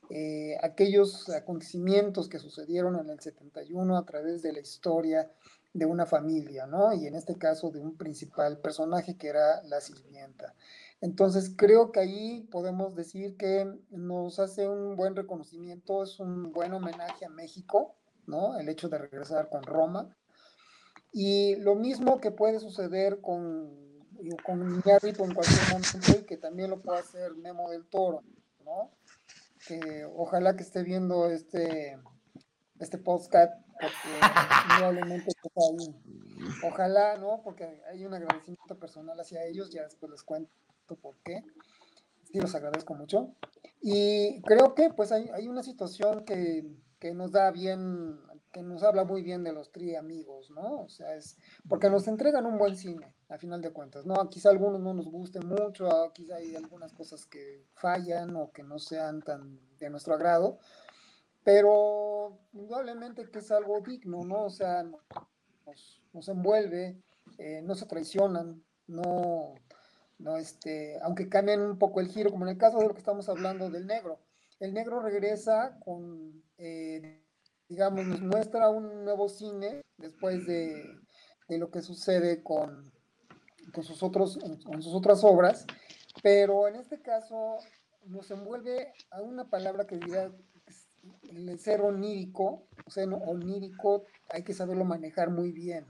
eh, aquellos acontecimientos que sucedieron en el 71 a través de la historia de una familia, ¿no? Y en este caso de un principal personaje que era la sirvienta. Entonces creo que ahí podemos decir que nos hace un buen reconocimiento, es un buen homenaje a México, ¿no? El hecho de regresar con Roma. Y lo mismo que puede suceder con, con Iñárritu en cualquier momento y que también lo puede hacer Memo del Toro, ¿no? Que ojalá que esté viendo este, este podcast, porque probablemente ahí. Ojalá, ¿no? Porque hay un agradecimiento personal hacia ellos, ya después les cuento por qué. Sí, los agradezco mucho. Y creo que pues hay, hay una situación que, que, nos da bien, que nos habla muy bien de los tri amigos, ¿no? O sea, es porque nos entregan un buen cine, a final de cuentas, ¿no? Quizá algunos no nos gusten mucho, quizá hay algunas cosas que fallan o que no sean tan de nuestro agrado, pero indudablemente que es algo digno, ¿no? O sea, nos, nos envuelve, eh, no se traicionan, no ¿no? Este, aunque cambien un poco el giro, como en el caso de lo que estamos hablando del negro. El negro regresa con, eh, digamos, nos muestra un nuevo cine después de, de lo que sucede con, con, sus otros, con sus otras obras, pero en este caso nos envuelve a una palabra que diría el ser onírico, o sea, onírico hay que saberlo manejar muy bien,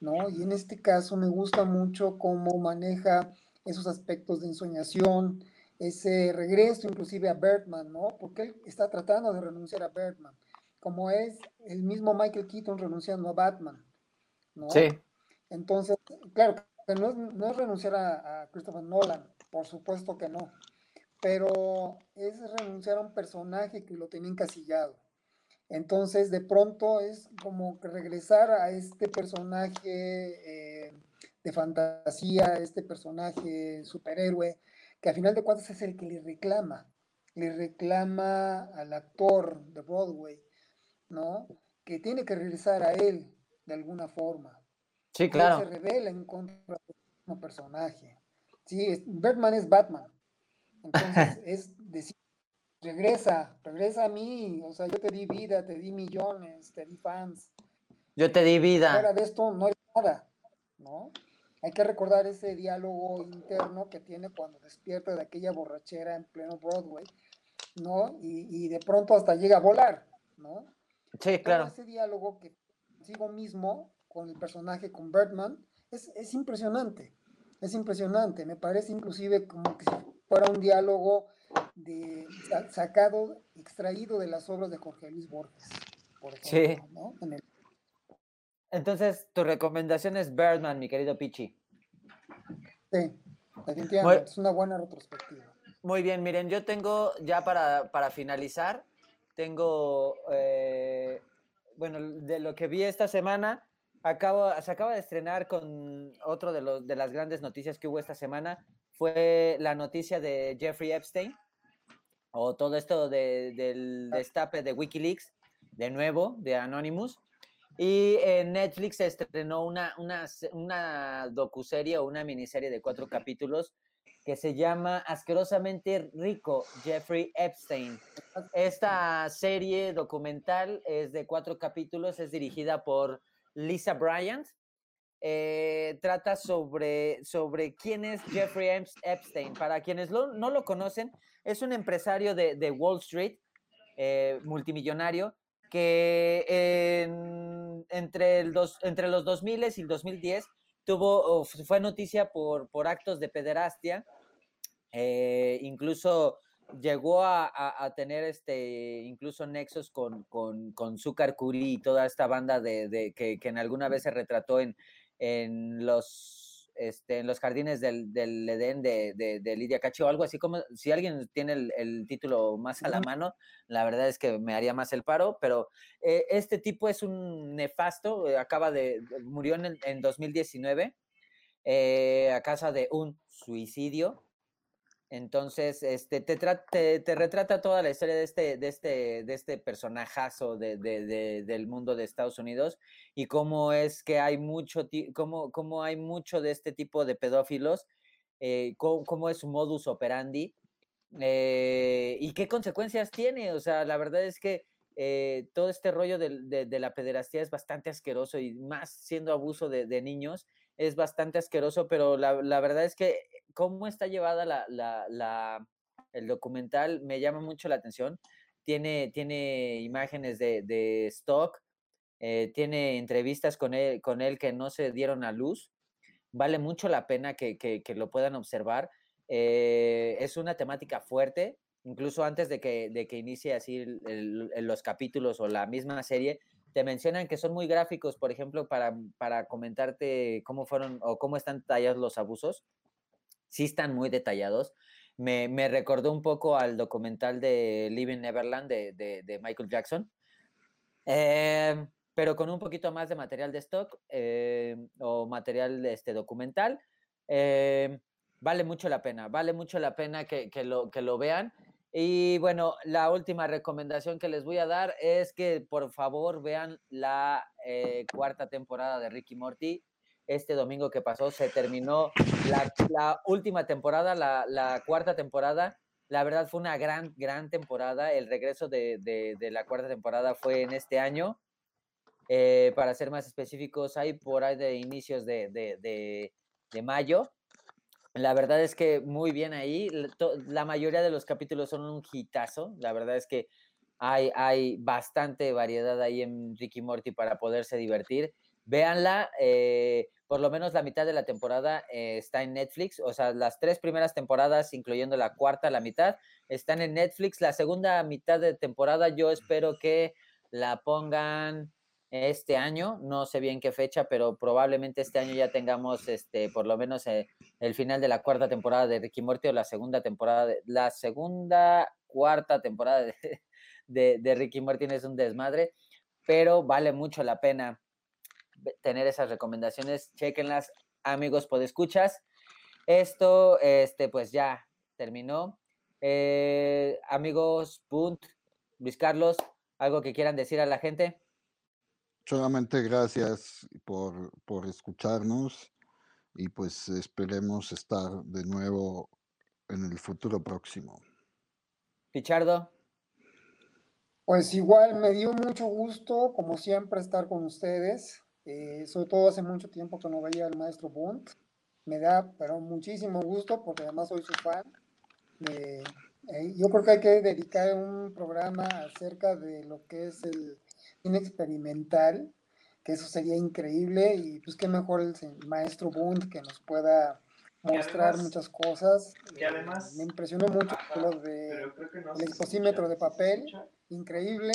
¿no? Y en este caso me gusta mucho cómo maneja esos aspectos de ensoñación, ese regreso inclusive a Bergman, ¿no? Porque él está tratando de renunciar a Bergman, como es el mismo Michael Keaton renunciando a Batman, ¿no? Sí. Entonces, claro, no es, no es renunciar a, a, Christopher Nolan, por supuesto que no, pero es renunciar a un personaje que lo tenía encasillado. Entonces, de pronto es como regresar a este personaje eh, de fantasía, este personaje superhéroe, que a final de cuentas es el que le reclama, le reclama al actor de Broadway, ¿no? Que tiene que regresar a él de alguna forma. Sí, claro. se revela en contra de un personaje. Sí, Batman es Batman. Entonces es decir, regresa, regresa a mí, o sea, yo te di vida, te di millones, te di fans. Yo te di vida. Fuera de esto no hay nada, ¿no? Hay que recordar ese diálogo interno que tiene cuando despierta de aquella borrachera en pleno Broadway, ¿no? Y, y de pronto hasta llega a volar, ¿no? Sí, claro. ese diálogo que consigo mismo, con el personaje, con Bertman, es, es impresionante. Es impresionante. Me parece inclusive como que si fuera un diálogo de, sacado, extraído de las obras de Jorge Luis Borges, por ejemplo, sí. ¿no? Entonces, tu recomendación es Birdman, mi querido Pichi. Sí, definitivamente, es una buena retrospectiva. Muy bien, miren, yo tengo ya para, para finalizar, tengo, eh, bueno, de lo que vi esta semana, acabo, se acaba de estrenar con otro de, los, de las grandes noticias que hubo esta semana, fue la noticia de Jeffrey Epstein, o todo esto de, del destape de Wikileaks, de nuevo, de Anonymous. Y en Netflix se estrenó una, una, una docuserie o una miniserie de cuatro capítulos que se llama Asquerosamente Rico, Jeffrey Epstein. Esta serie documental es de cuatro capítulos, es dirigida por Lisa Bryant. Eh, trata sobre, sobre quién es Jeffrey Epstein. Para quienes no lo conocen, es un empresario de, de Wall Street, eh, multimillonario, que entre, el dos, entre los 2000 y el 2010 tuvo, fue noticia por, por actos de pederastia, eh, incluso llegó a, a, tener este, incluso nexos con, con, con Zucker Curry y toda esta banda de, de que, que, en alguna vez se retrató en, en los este, en los jardines del, del Edén de, de, Lidia Cacho, o algo así como, si alguien tiene el, título más a la mano, la verdad es que me haría más el paro, pero eh, este tipo es un nefasto, eh, acaba de, murió en, en 2019 eh, a causa de un suicidio, entonces, este, te, retrata toda la historia de este, de este, de este personajazo de, de, del mundo de Estados Unidos y cómo es que hay mucho, cómo, cómo hay mucho de este tipo de pedófilos, eh, cómo, es su modus operandi eh, y qué consecuencias tiene. O sea, la verdad es que eh, todo este rollo de, la pederastía es bastante asqueroso y más siendo abuso de, niños es bastante asqueroso, pero la verdad es que cómo está llevada la, la, la, el documental me llama mucho la atención. Tiene, tiene imágenes de, de stock, eh, tiene entrevistas con él, con él que no se dieron a luz. Vale mucho la pena que, que, que lo puedan observar. Eh, es una temática fuerte, incluso antes de que, de que inicie así el, el, los capítulos o la misma serie, te mencionan que son muy gráficos, por ejemplo, para, para comentarte cómo fueron o cómo están tallados los abusos sí están muy detallados. Me, me, recordó un poco al documental de Living Neverland de, de, Michael Jackson, eh, pero con un poquito más de material de stock eh, o material este, documental. Eh, vale mucho la pena, vale mucho la pena que, que, lo, que lo vean. Y bueno, la última recomendación que les voy a dar es que por favor vean la cuarta temporada de Ricky Morty este domingo que pasó. Se terminó la, última temporada, la, cuarta temporada. La verdad fue una gran, gran temporada. El regreso de, la cuarta temporada fue en este año. Eh, para ser más específicos, hay por ahí de inicios de, mayo. La verdad es que muy bien ahí. La mayoría de los capítulos son un hitazo. La verdad es que hay, hay bastante variedad ahí en Ricky Morty para poderse divertir véanla. Eh, por lo menos la mitad de la temporada eh, está en Netflix. O sea, las tres primeras temporadas, incluyendo la cuarta, la mitad, están en Netflix. La segunda mitad de temporada yo espero que la pongan este año. No sé bien qué fecha, pero probablemente este año ya tengamos este, por lo menos eh, el final de la cuarta temporada de Ricky Morty o la segunda temporada, la segunda, cuarta temporada de, de, de Ricky Morty es un desmadre, pero vale mucho la pena tener esas recomendaciones. Chequenlas, amigos podescuchas. Esto, este, pues ya terminó. Eh, amigos, Punt, Luis Carlos, ¿algo que quieran decir a la gente? Solamente gracias por, por escucharnos y pues esperemos estar de nuevo en el futuro próximo. Pichardo. Pues igual me dio mucho gusto, como siempre, estar con ustedes. Eh, sobre todo hace mucho tiempo que no veía al maestro Bond. Me da, pero muchísimo gusto porque además soy su fan. Eh, yo creo que hay que dedicar un programa acerca de lo que es el cine experimental, que eso sería increíble y pues qué mejor el maestro Bund que nos pueda mostrar muchas cosas. Y además, me impresionó mucho lo de el exposímetro de papel, increíble.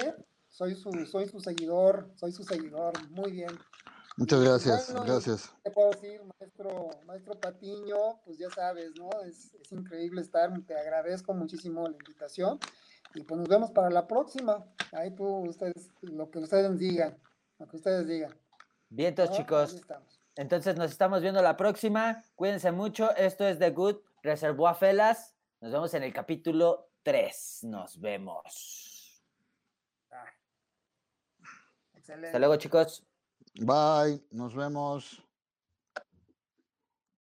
Soy su, soy su seguidor, soy su seguidor, muy bien. Muchas gracias, gracias. Te puedo decir, maestro, maestro Patiño, pues ya sabes, ¿no? Es, es increíble estar, te agradezco muchísimo la invitación y pues nos vemos para la próxima. Ahí tú, ustedes, lo que ustedes digan, lo que ustedes digan. Bien, entonces, chicos. Entonces nos estamos viendo la próxima. Cuídense mucho. Esto es The Good Reservoir Felas. Nos vemos en el capítulo 3. Nos vemos. Ah. Hasta luego, chicos. Bye. Nos vemos.